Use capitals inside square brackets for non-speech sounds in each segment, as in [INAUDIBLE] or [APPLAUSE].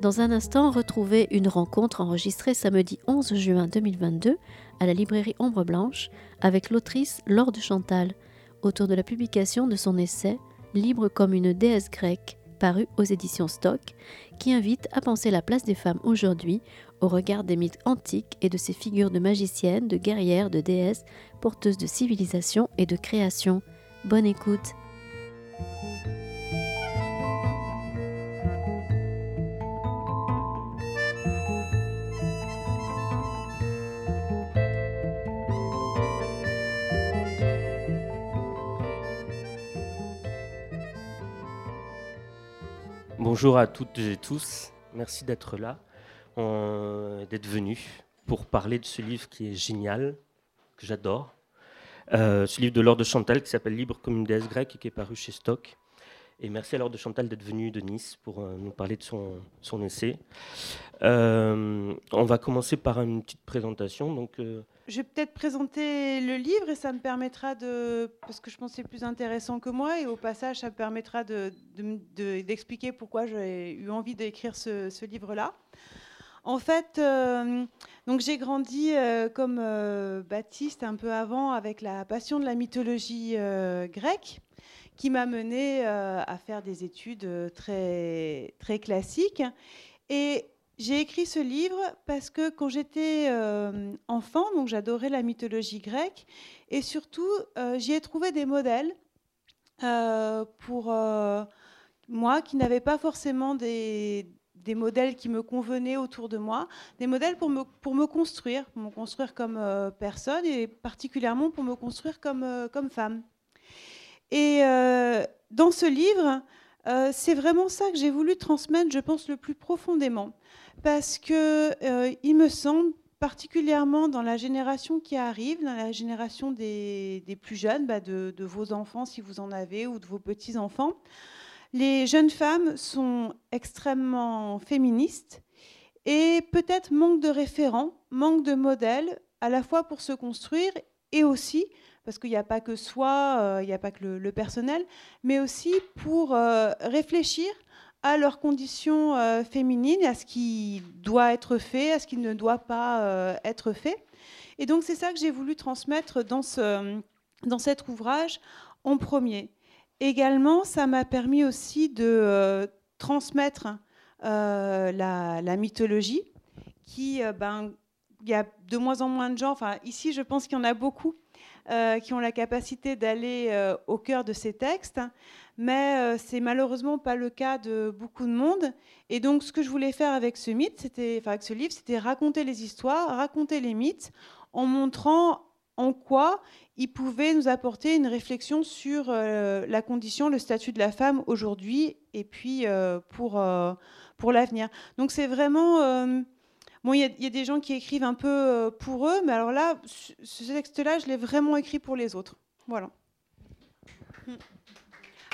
Dans un instant, retrouvez une rencontre enregistrée samedi 11 juin 2022 à la librairie Ombre Blanche avec l'autrice Laure de Chantal autour de la publication de son essai Libre comme une déesse grecque paru aux éditions Stock qui invite à penser la place des femmes aujourd'hui au regard des mythes antiques et de ces figures de magiciennes, de guerrières, de déesses, porteuses de civilisation et de création. Bonne écoute. Bonjour à toutes et tous, merci d'être là, d'être venu pour parler de ce livre qui est génial, que j'adore. Euh, ce livre de Laure de Chantal qui s'appelle Libre comme une déesse grecque et qui est paru chez Stock. Et merci Laure de Chantal d'être venue de Nice pour euh, nous parler de son, son essai. Euh, on va commencer par une petite présentation. Donc, Je vais peut-être présenter le livre et ça me permettra de. Parce que je pense que c'est plus intéressant que moi et au passage, ça me permettra d'expliquer de, pourquoi j'ai eu envie d'écrire ce, ce livre-là. En fait, euh, j'ai grandi euh, comme euh, Baptiste un peu avant avec la passion de la mythologie grecque qui m'a mené à faire des études très, très classiques. Et j'ai écrit ce livre parce que quand j'étais enfant, donc j'adorais la mythologie grecque et surtout j'y ai trouvé des modèles pour moi qui n'avaient pas forcément des, des modèles qui me convenaient autour de moi, des modèles pour me, pour me construire, pour me construire comme euh, personne et particulièrement pour me construire comme, euh, comme femme. Et euh, dans ce livre, c'est vraiment ça que j'ai voulu transmettre, je pense, le plus profondément. Parce que il me semble, particulièrement dans la génération qui arrive, dans la génération des, plus jeunes, bah de vos enfants si vous en avez, ou de vos petits-enfants, les jeunes femmes sont extrêmement féministes et peut-être manquent de référents, manquent de modèles, à la fois pour se construire et aussi, parce qu'il n'y a pas que soi, euh, il n'y a pas que le, personnel, mais aussi pour euh, réfléchir à leurs conditions euh, féminines, à ce qui doit être fait, à ce qui ne doit pas être fait. Et donc c'est ça que j'ai voulu transmettre dans, ce, dans cet ouvrage en premier. Également, ça m'a permis aussi de euh, transmettre euh, la, mythologie, qui, euh, ben, il y a de moins en moins de gens, enfin ici je pense qu'il y en a beaucoup, qui ont la capacité d'aller au cœur de ces textes, mais c'est malheureusement pas le cas de beaucoup de monde. Et donc ce que je voulais faire avec ce mythe, c'était, enfin avec ce livre, c'était raconter les histoires, raconter les mythes, en montrant en quoi il pouvait nous apporter une réflexion sur euh, la condition, le statut de la femme aujourd'hui et puis euh, pour, euh, pour l'avenir. Donc c'est vraiment... bon, il y, a des gens qui écrivent un peu pour eux, mais alors là, ce texte-là, je l'ai vraiment écrit pour les autres. Voilà.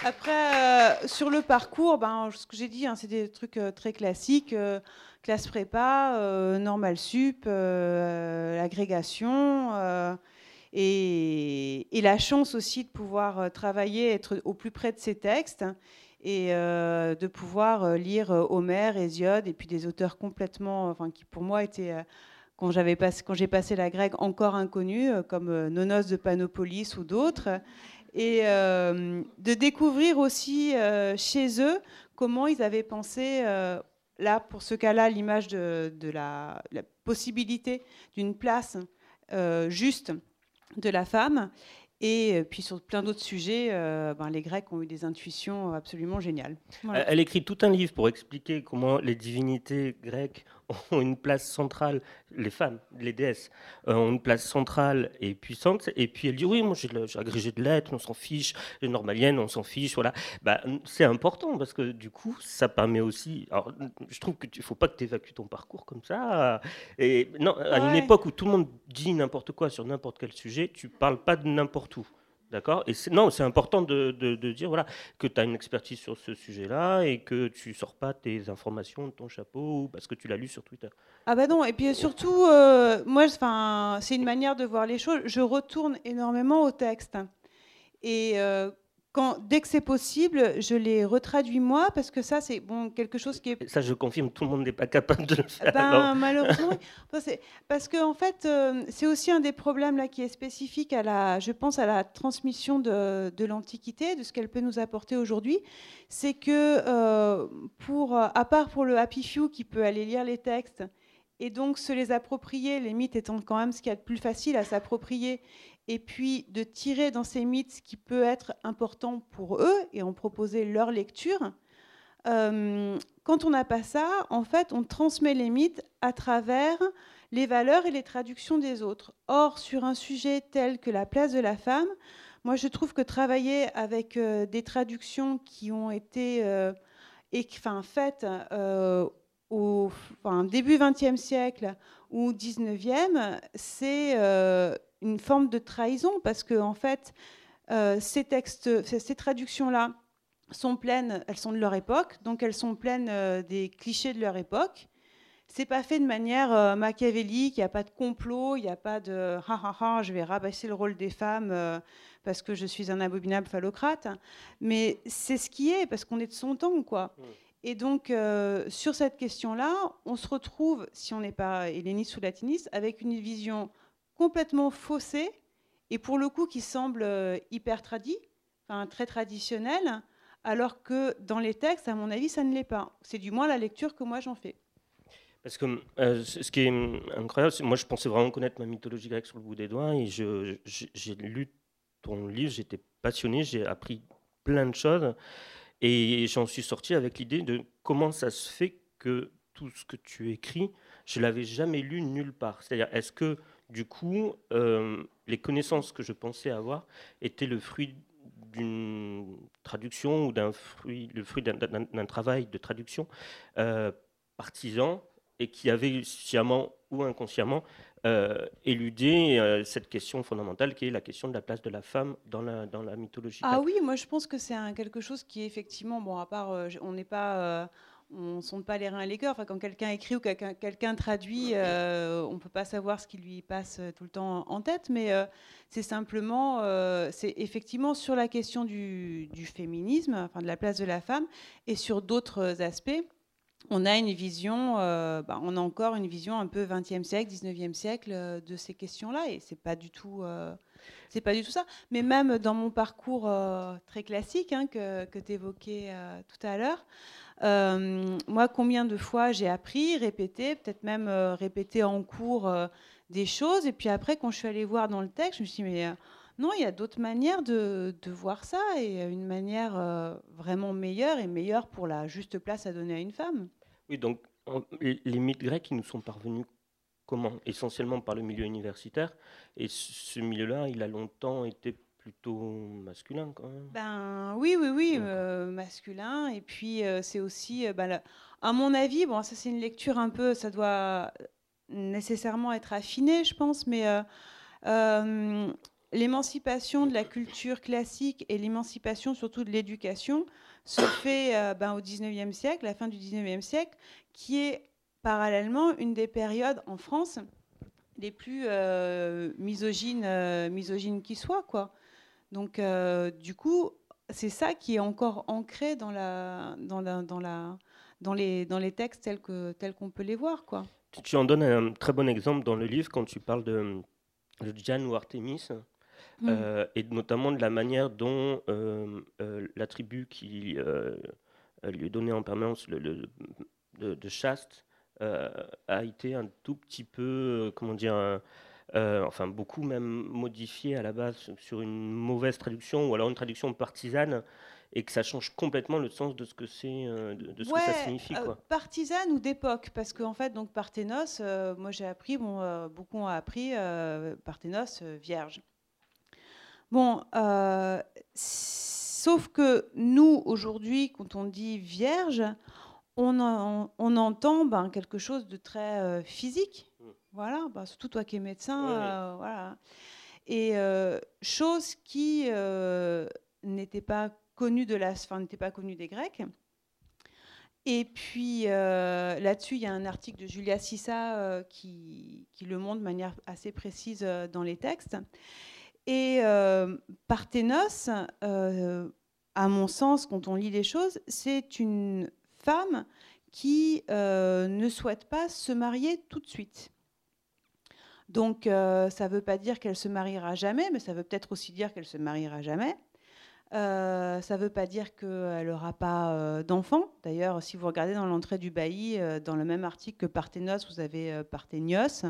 Après, sur le parcours, ben, ce que j'ai dit, hein, c'est des trucs très classiques classe prépa, normal sup, agrégation, et, la chance aussi de pouvoir euh, travailler, être au plus près de ces textes et euh, de pouvoir euh, lire Homère, Hésiode et puis des auteurs complètement, enfin qui pour moi étaient quand j'ai passé la grecque encore inconnue comme Nonos de Panopolis ou d'autres et de découvrir aussi chez eux comment ils avaient pensé là pour ce cas-là l'image de, la, possibilité d'une place juste de la femme. Et euh, puis sur plein d'autres sujets, euh, ben, les Grecs ont eu des intuitions absolument géniales. Elle écrit tout un livre pour expliquer comment les divinités grecques ont une place centrale, les femmes, les déesses, euh, ont une place centrale et puissante. Et puis elle dit oui, moi j'ai agrégé de lettres, on s'en fiche, les normaliennes, on s'en fiche, voilà. Bah, c'est important parce que du coup, ça permet aussi. Alors, je trouve qu'il ne faut pas que tu évacues ton parcours comme ça. Et non, à une époque où tout le monde dit n'importe quoi sur n'importe quel sujet, tu parles pas de n'importe où. D'accord? Et non, c'est important de, dire voilà, que tu as une expertise sur ce sujet-là et que tu sors pas tes informations de ton chapeau parce que tu l'as lu sur Twitter. Ah bah non, et puis surtout, euh, moi, c'est une manière de voir les choses. Je retourne énormément au texte. Et euh, dès que c'est possible, je les retraduis moi parce que ça, c'est bon, quelque chose qui est. Ça, je confirme, tout le monde n'est pas capable de le faire. Ben, malheureusement, [LAUGHS] parce que en fait, euh, c'est aussi un des problèmes là qui est spécifique à la, je pense, à la transmission de, de l'Antiquité, de ce qu'elle peut nous apporter aujourd'hui. C'est que euh, pour, à part pour le Happy Few qui peut aller lire les textes et donc se les approprier, les mythes étant quand même ce qu'il y a de plus facile à s'approprier et puis de tirer dans ces mythes ce qui peut être important pour eux et en proposer leur lecture. Euh, quand on n'a pas ça, en fait, on transmet les mythes à travers les valeurs et les traductions des autres. Or, sur un sujet tel que la place de la femme, moi, je trouve que travailler avec euh, des traductions qui ont été euh, enfin, faites au début XXe siècle ou XIXe, c'est une forme de trahison parce que en fait, euh, ces textes, ces traductions-là sont pleines, elles sont de leur époque, donc elles sont pleines euh, des clichés de leur époque. C'est pas fait de manière euh, machiavélique, il n'y a pas de complot, il n'y a pas de ha ha ha, je vais rabasser le rôle des femmes parce que je suis un abominable phallocrate. Mais c'est ce qui est, parce qu'on est de son temps, quoi. Mmh. Et donc, sur cette question-là, on se retrouve, si on n'est pas helléniste ou latiniste, avec une vision complètement faussé et pour le coup qui semble euh, hyper tradit, très traditionnel, alors que dans les textes, à mon avis, ça ne l'est pas. C'est du moins la lecture que moi j'en fais. Parce que euh, ce qui est incroyable, moi je pensais vraiment connaître ma mythologie grecque sur le bout des doigts et j'ai lu ton livre, j'étais passionné, j'ai appris plein de choses et j'en suis sorti avec l'idée de comment ça se fait que tout ce que tu écris, je l'avais jamais lu nulle part. C'est-à-dire, est-ce que du coup, euh, les connaissances que je pensais avoir étaient le fruit d'une traduction ou d'un fruit, le fruit d'un travail de traduction euh, partisan et qui avait sciemment ou inconsciemment euh, éludé cette question fondamentale qui est la question de la place de la femme dans la, dans la mythologie. Ah oui, moi je pense que c'est quelque chose qui est effectivement, bon, à part, on n'est pas on ne sonde pas les reins cœurs. Enfin, quand quelqu'un écrit ou quelqu'un, traduit, euh, on ne peut pas savoir ce qui lui passe tout le temps en tête, mais euh, c'est simplement, euh, c'est effectivement sur la question du, féminisme, de la place de la femme, et sur d'autres aspects. On a une vision, bah, on a encore une vision un peu 20e siècle, 19e siècle de ces questions-là, et c'est pas du tout, c'est pas du tout ça. Mais même dans mon parcours très classique hein, que, tu évoquais tout à l'heure, euh, moi, combien de fois j'ai appris, répété, peut-être même euh, répété en cours euh, des choses, et puis après, quand je suis allée voir dans le texte, je me suis dit, mais non, il y a d'autres manières de, voir ça, et une manière vraiment meilleure, et meilleure pour la juste place à donner à une femme. Oui, donc les mythes grecs, ils nous sont parvenus comment Essentiellement par le milieu universitaire, et ce milieu-là, il a longtemps été plutôt masculin quand même. Ben oui, oui, oui, euh, masculin. Et puis euh, c'est aussi, euh, ben, à mon avis, bon, ça c'est une lecture un peu, ça doit nécessairement être affiné, je pense, mais l'émancipation de la culture classique et l'émancipation surtout de l'éducation se fait ben, au 19e siècle, la fin du 19e siècle, qui est parallèlement une des périodes en France les plus misogynes, misogynes qui soient, quoi. Donc, euh, du coup, c'est ça qui est encore ancré dans, la, dans, la, dans, la, dans, les, dans les textes tels qu'on tels qu'on peut les voir. Quoi. Tu en donnes un très bon exemple dans le livre quand tu parles de, de Diane ou Artémis. Mm. Euh, et notamment de la manière dont euh, la tribu qui lui est donnée en permanence le, de, de, chaste a été un tout petit peu, comment dire, euh, enfin beaucoup même modifié à la base sur une mauvaise traduction ou alors une traduction partisane et que ça change complètement le sens de ce que c'est, euh, de, ce que ça signifie. Euh, quoi. partisane ou d'époque, parce qu'en fait, donc Parthénos, moi j'ai appris, bon, beaucoup ont appris Parthénos vierge. Bon, sauf que nous aujourd'hui, quand on dit vierge, on, on entend ben, quelque chose de très physique. Voilà, bah, surtout toi qui es médecin. Euh, voilà. Et euh, chose qui euh, n'était pas connue de la, enfin, n'était pas connue des Grecs. Et puis là-dessus, il y a un article de Julia Sissa qui, qui, le montre de manière assez précise dans les textes. Et Parthénos, à mon sens, quand on lit les choses, c'est une qui euh, ne souhaite pas se marier tout de suite. Donc euh, ça ne veut pas dire qu'elle se mariera jamais, mais ça veut peut-être aussi dire qu'elle se mariera jamais. Euh, ça ne veut pas dire qu'elle n'aura pas d'enfants. D'ailleurs, si vous regardez dans l'entrée du bailli, dans le même article que Parthénos, vous avez Parthénios,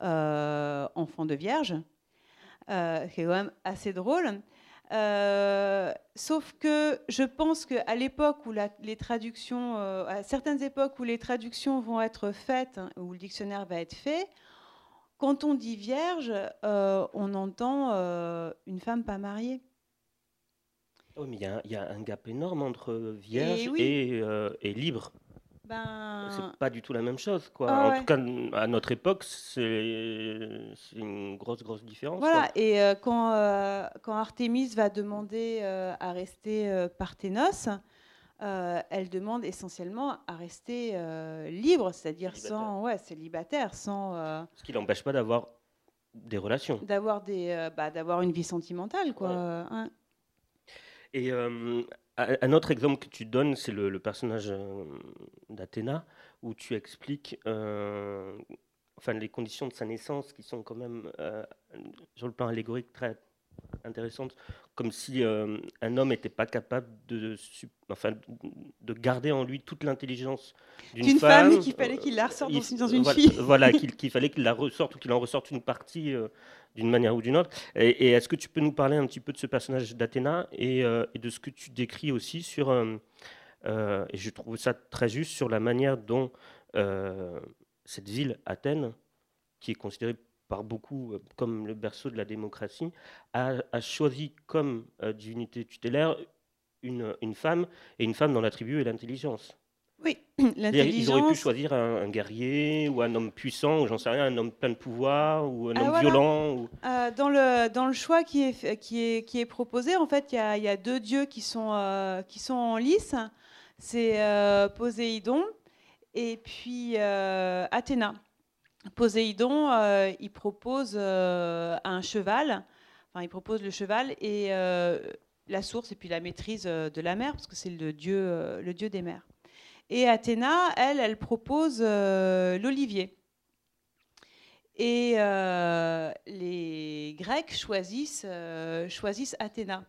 enfant de vierge, qui est quand même assez drôle. Euh, sauf que je pense qu'à l'époque où les traductions, euh, à certaines époques où les traductions vont être faites, hein, où le dictionnaire va être fait, quand on dit vierge, euh, on entend une femme pas mariée. Oh, mais il y, a un gap énorme entre vierge et, et libre. Ben... C'est pas du tout la même chose, quoi. Ah en tout cas, à notre époque, c'est une grosse, grosse différence. Voilà, et euh, quand, euh, quand Artémis va demander euh, à rester Parthénos, elle demande essentiellement à rester libre, c'est-à-dire sans, ouais, célibataire, sans. Ce qui n'empêche pas d'avoir des relations. D'avoir des, bah, d'avoir une vie sentimentale, quoi. Hein. Et un autre exemple que tu donnes, c'est le, personnage euh, d'Athéna, où tu expliques euh, enfin, les conditions de sa naissance qui sont quand même, euh, sur le plan allégorique, très intéressantes, comme si un homme n'était pas capable de, enfin, de garder en lui toute l'intelligence d'une femme. femme qu'il fallait qu'il la ressorte dans, une voilà, fille. [LAUGHS] Voilà, [LAUGHS] qu'il fallait qu'il la ressorte ou qu'il en ressorte une partie d'une manière ou d'une autre. Et, est-ce que tu peux nous parler un petit peu de ce personnage d'Athéna et, euh, de ce que tu décris aussi sur, euh, euh, et je trouve ça très juste, sur la manière dont cette ville, Athènes, qui est considérée par beaucoup comme le berceau de la démocratie, a, choisi comme divinité tutélaire une, une, femme, et une femme dont l'attribut est l'intelligence. Oui, [CLEARS THROAT] l'intelligence. Ils auraient pu choisir un, guerrier ou un homme puissant, ou j'en sais rien, un homme plein de pouvoir, ou un ah, homme violent. Euh, dans, le, dans le choix qui est, qui est, qui est proposé, en fait, il y, y, a deux dieux qui sont, euh, qui sont en lice. C'est euh, Poséidon et puis Athéna. Poséidon, il propose un cheval, enfin, il propose le cheval et la source et puis la maîtrise de la mer, parce que c'est le dieu, le dieu des mers. Et Athéna, elle, elle propose euh, l'olivier. Et euh, les Grecs euh, choisissent Athéna.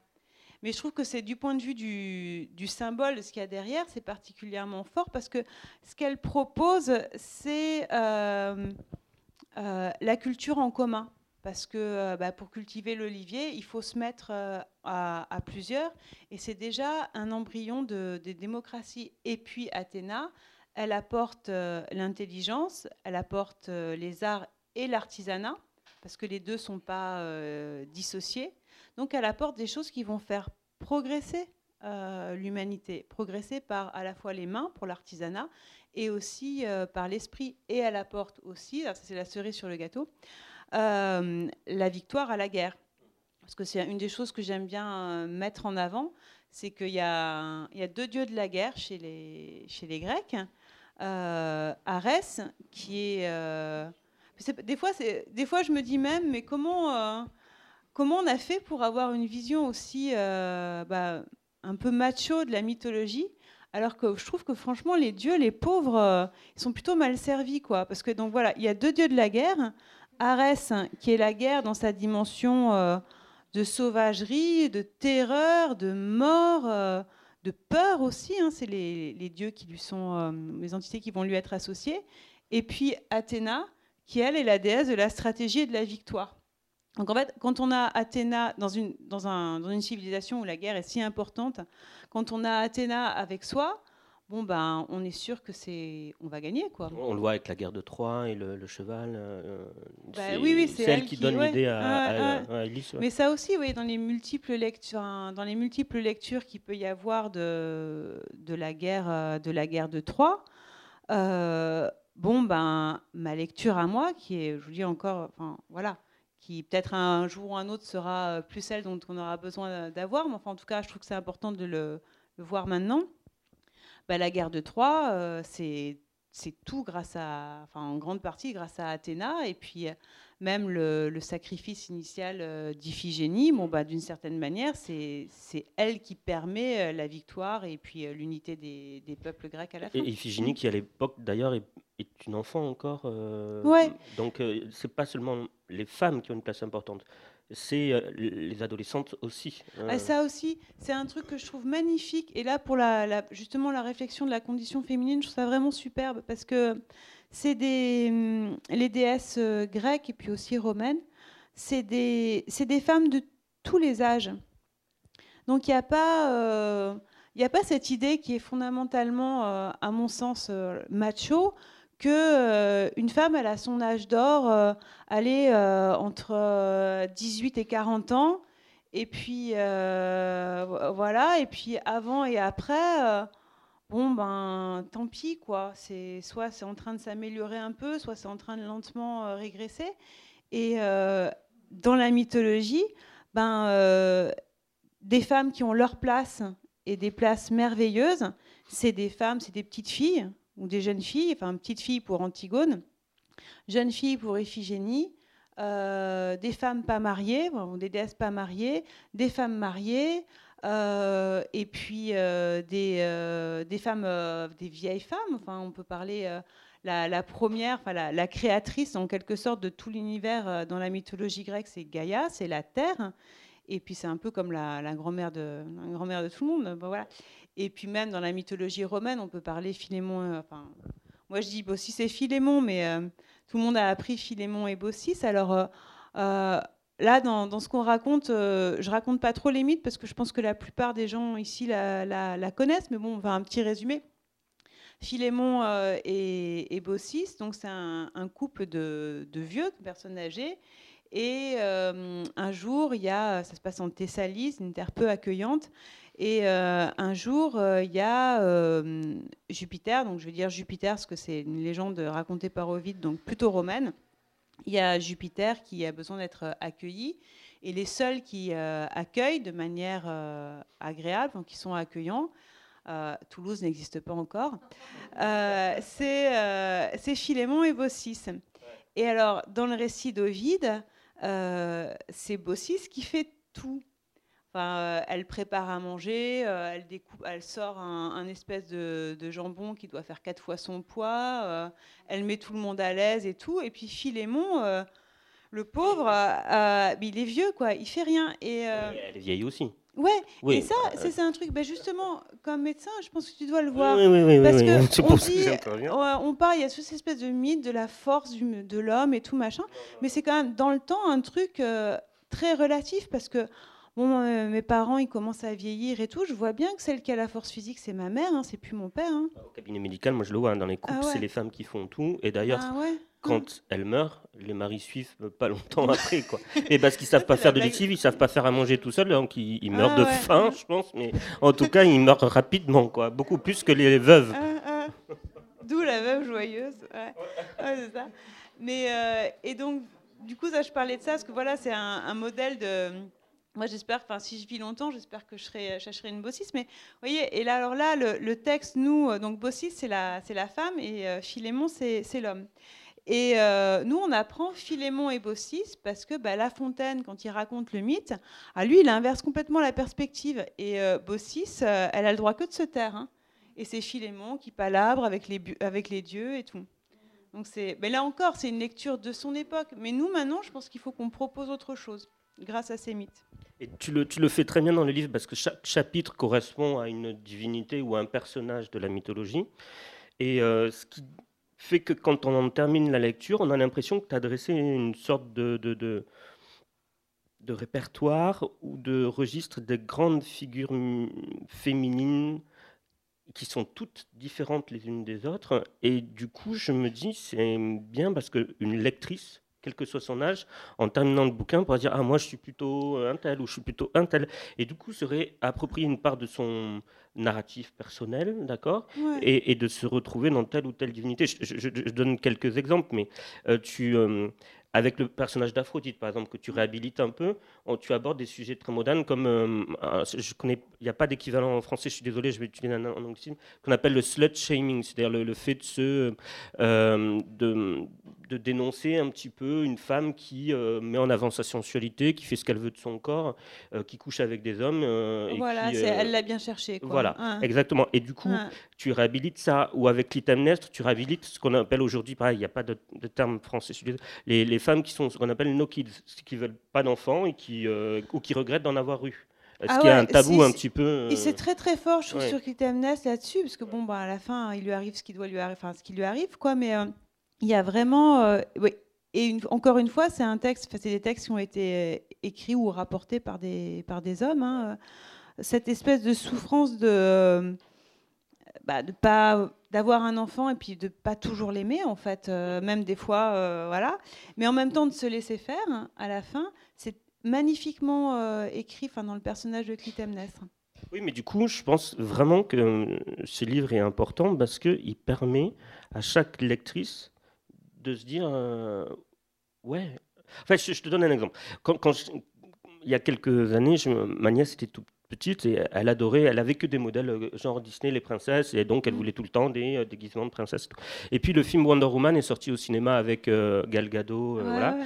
Mais je trouve que c'est du point de vue du, du symbole, ce qu'il y a derrière, c'est particulièrement fort parce que ce qu'elle propose, c'est la culture en commun parce que euh, bah, pour cultiver l'olivier, il faut se mettre euh, à, plusieurs, et c'est déjà un embryon de, démocratie. Et puis Athéna, elle apporte euh, l'intelligence, elle apporte les arts et l'artisanat, parce que les deux ne sont pas dissociés. Donc elle apporte des choses qui vont faire progresser l'humanité, progresser par à la fois les mains pour l'artisanat et aussi par l'esprit. Et elle apporte aussi, c'est la cerise sur le gâteau, euh, la victoire à la guerre. Parce que c'est une des choses que j'aime bien euh, mettre en avant, c'est qu'il y, a, deux dieux de la guerre chez les, Grecs. Euh, Arès, qui est... des, fois, des fois, je me dis même, mais comment, comment on a fait pour avoir une vision aussi bah, un peu macho de la mythologie alors que je trouve que franchement, les dieux, les pauvres, ils sont plutôt mal servis, quoi. Parce que voilà, il y a deux dieux de la guerre. Arès, qui est la guerre dans sa dimension euh, de sauvagerie, de terreur, de mort, euh, de peur aussi. Hein, c'est les, dieux qui lui sont, euh, les entités qui vont lui être associées. Et puis Athéna, qui elle est la déesse de la stratégie et de la victoire. Donc en fait, quand on a Athéna dans une, dans une civilisation où la guerre est si importante, quand on a Athéna avec soi, bon ben on est sûr que c'est on va gagner quoi. On le voit avec la guerre de Troie et le, cheval. Euh, bah oui, oui, c'est elle, qui, donne l'idée à, Mais ça aussi, oui, dans les multiples lectures, dans les multiples lectures qu'il peut y avoir de, de la guerre euh, de la guerre de Troie. Euh, bon ben ma lecture à moi, qui est, je vous dis encore, enfin voilà, qui peut-être un jour ou un autre sera plus celle dont on aura besoin d'avoir, mais enfin en tout cas, je trouve que c'est important de le, le voir maintenant. Bah, la guerre de Troie, euh, c'est c'est tout grâce à, enfin en grande partie grâce à Athéna. Et puis même le, sacrifice initial euh, d'Iphigénie, bon, bah, d'une certaine manière, c'est elle qui permet euh, la victoire et puis euh, l'unité des, peuples grecs à la fin. Et Iphigénie, qui à l'époque d'ailleurs est, une enfant encore. ouais. Donc c'est pas seulement les femmes qui ont une place importante, c'est les adolescentes aussi. Ah, ça aussi, c'est un truc que je trouve magnifique. Et là, pour justement la réflexion de la condition féminine, je trouve ça vraiment superbe parce que c'est des hum, les déesses euh, grecques et puis aussi romaines, c'est des, femmes de tous les âges. Donc il n'y a pas euh, cette idée qui est fondamentalement, euh, à mon sens, macho, que une femme, elle a son âge d'or, elle est entre 18 et 40 ans, et puis voilà, et puis avant et après bon ben tant pis quoi. C'est soit c'est en train de s'améliorer un peu, soit c'est en train de lentement euh, régresser. Et euh, dans la mythologie, ben euh, des femmes qui ont leur place et des places merveilleuses, c'est des femmes, c'est des petites filles ou des jeunes filles, enfin petites filles pour Antigone, jeunes filles pour Iphigénie. des femmes pas mariées, des déesses pas mariées, des femmes mariées, euh, et puis euh, des, euh, femmes, des vieilles femmes. Enfin, on peut parler la, première, enfin la, créatrice en quelque sorte de tout l'univers dans la mythologie grecque, c'est Gaïa, c'est la Terre. Et puis c'est un peu comme la, grand-mère de, grand de tout le monde. voilà. Et puis même dans la mythologie romaine, on peut parler Philémon. enfin, moi je dis Baucis et Philémon, mais tout le monde a appris Philémon et Baucis. Alors Là, dans, ce qu'on raconte, euh, je raconte pas trop les mythes parce que je pense que la plupart des gens ici la, connaissent, mais bon, on va un petit résumé. Philémon euh, et, et, Baucis, donc c'est un, couple de, vieux, de personnes âgées. Et euh, un jour, il y a, ça se passe en Thessalie, une terre peu accueillante. Et un jour, il y a Jupiter, donc je vais dire Jupiter parce que c'est une légende racontée par Ovide, donc plutôt romaine il y a Jupiter qui a besoin d'être euh, accueilli. Et les seuls qui euh, accueillent de manière euh, agréable, donc qui sont accueillants, Toulouse n'existe pas encore, c'est Philémon et Baucis. Et alors, dans le récit d'Ovide, c'est Baucis qui fait tout. Euh, elle prépare à manger, euh, elle, découpe, elle sort un, espèce de, jambon qui doit faire quatre fois son poids, euh, elle met tout le monde à l'aise et tout. Et puis Philémon, le pauvre, il est vieux, quoi, il fait rien. Et, elle est vieille aussi. Ouais, oui, et ça, c'est un truc, ben justement, comme médecin, je pense que tu dois le voir. Oui, oui, oui. Parce que [LAUGHS] on, dit, on parle, il y a cette espèce de mythe de la force de l'homme et tout machin, mais c'est quand même dans le temps un truc très relatif parce que bon, euh, mes parents, ils commencent à vieillir et tout. Je vois bien que celle qui a la force physique, c'est ma mère, hein, c'est plus mon père. Hein. Au cabinet médical, moi je le vois, hein, dans les couples, ah c'est les femmes qui font tout. Et d'ailleurs, ah quand elles meurent, les maris suivent pas longtemps après. Quoi. [LAUGHS] Et parce qu'ils savent pas faire de lessive, ils savent pas faire à manger tout seul, donc ils, meurent ah de faim, je pense. Mais en tout cas, ils meurent rapidement, quoi. beaucoup plus que les veuves. D'où la veuve joyeuse. ça. Mais, euh, et donc, du coup, ça, je parlais de ça, parce que voilà, c'est un modèle de moi, j'espère, enfin, si je vis longtemps, j'espère que je serai, chercherai une bossis. Mais voyez, et là, alors là, le, texte, nous, euh, donc bossis, c'est la, c'est la femme et euh, Philémon, c'est, c'est l'homme. Et euh, nous, on apprend Philémon et Baucis parce que bah, La Fontaine, quand il raconte le mythe, à ah, lui, il inverse complètement la perspective. Et euh, Baucis, elle a le droit que de se taire. Hein. Et c'est Philémon qui palabre avec les, avec les dieux et tout. Donc c'est, mais là encore, c'est une lecture de son époque. Mais nous, maintenant, je pense qu'il faut qu'on propose autre chose grâce à ces mythes. Et tu le, tu le, fais très bien dans le livre parce que chaque chapitre correspond à une divinité ou à un personnage de la mythologie. Et euh, ce qui fait que quand on en termine la lecture, on a l'impression que tu as dressé une sorte de, de, de, de, répertoire ou de registre des grandes figures féminines qui sont toutes différentes les unes des autres. Et du coup, je me dis, c'est bien parce qu'une lectrice quel que soit son âge, en terminant le bouquin, pour dire Ah, moi, je suis plutôt un tel ou je suis plutôt un tel. Et du coup, serait approprier une part de son narratif personnel, d'accord? Et, et, de se retrouver dans telle ou telle divinité. Je, donne quelques exemples, mais euh, tu. Euh, avec le personnage d'Aphrodite, par exemple, que tu réhabilites un peu, tu abordes des sujets très modernes comme, euh, je connais, il n'y a pas d'équivalent en français, je suis désolé, je vais utiliser un, anglais, qu'on appelle le slut shaming, c'est-à-dire le, fait de se, euh, de, de, dénoncer un petit peu une femme qui euh, met en avant sa sensualité, qui fait ce qu'elle veut de son corps, qui couche avec des hommes. voilà, elle l'a bien cherché. Quoi. Voilà, hein. exactement. Et du coup, hein. tu réhabilites ça, ou avec Clytemnestre, tu réhabilites ce qu'on appelle aujourd'hui, pareil, il n'y a pas de, terme français, les, les femmes qui sont ce qu'on appelle no kids, qui veulent pas d'enfants et qui euh, ou qui regrettent d'en avoir eu. Est-ce ah qu'il y a un tabou un petit peu Et c'est euh, très très fort, je trouve, sur Clytemnestre là-dessus, parce que bon, bah, à la fin, il lui arrive ce qui doit lui arriver, enfin ce qui lui arrive, quoi. Mais euh, il y a vraiment, oui. Et une, encore une fois, c'est un texte, c'est des textes qui ont été écrits ou rapportés par des par des hommes. Hein. Cette espèce de souffrance de bah, de pas d'avoir un enfant et puis de pas toujours l'aimer en fait, euh, même des fois, euh, voilà. Mais en même temps de se laisser faire hein, à la fin, c'est magnifiquement euh, écrit, enfin dans le personnage de Clytemnestre. Oui, mais du coup, je pense vraiment que ce livre est important parce qu'il permet à chaque lectrice de se dire, ouais. Enfin, je, te donne un exemple. Quand, il y a quelques années, je, ma nièce était tout, petite et elle adorait, elle avait que des modèles euh, genre Disney, les princesses, et donc elle mm. voulait tout le temps des euh, déguisements de princesses. Et puis le film Wonder Woman est sorti au cinéma avec euh, Gal Gadot, voilà.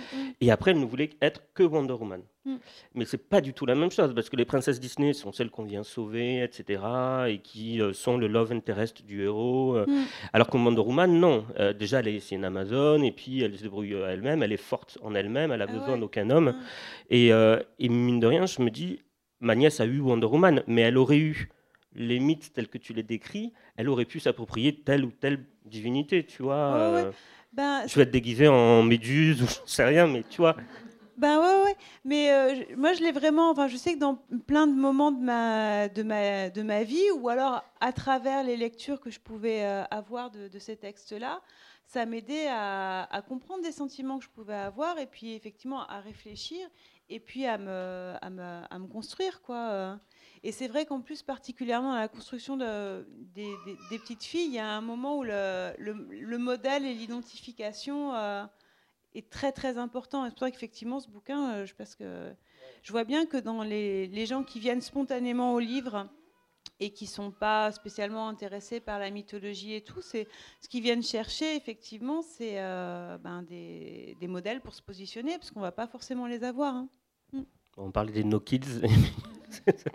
Et après, elle ne voulait être que Wonder Woman. Mm. Mais c'est pas du tout la même chose parce que les princesses Disney sont celles qu'on vient sauver, etc., et qui sont le love interest du héros. Mm. Alors que Wonder Woman, non. déjà, elle est, une Amazon, et puis elle se débrouille elle-même, elle est forte en elle-même, elle a ah besoin d'aucun homme. Et, et mine de rien, je me dis ma nièce a eu Wonder Woman, mais elle aurait eu les mythes tels que tu les décris, elle aurait pu s'approprier telle ou telle divinité, tu vois. Euh, ben, je vais être déguisée en méduse ou je sais rien, mais tu vois. Ben ouais, ouais. Mais euh, moi, je l'ai vraiment. Enfin, je sais que dans plein de moments de ma, de ma, de ma vie, ou alors à travers les lectures que je pouvais euh, avoir de, ces textes-là, ça m'aidait à, à, comprendre des sentiments que je pouvais avoir et puis effectivement à réfléchir et puis à me, à à construire. Quoi. Euh. Et c'est vrai qu'en plus, particulièrement dans la construction de, des, petites filles, il y a un moment où le, le, modèle et l'identification euh, est très très important. C'est pour ça qu'effectivement, ce bouquin, euh, je, parce que je vois bien que dans les, gens qui viennent spontanément au livre, et qui sont pas spécialement intéressés par la mythologie et tout, c'est ce qu'ils viennent chercher effectivement, c'est ben des, modèles pour se positionner, parce qu'on va pas forcément les avoir. Hein. On parlait des No Kids. [LAUGHS]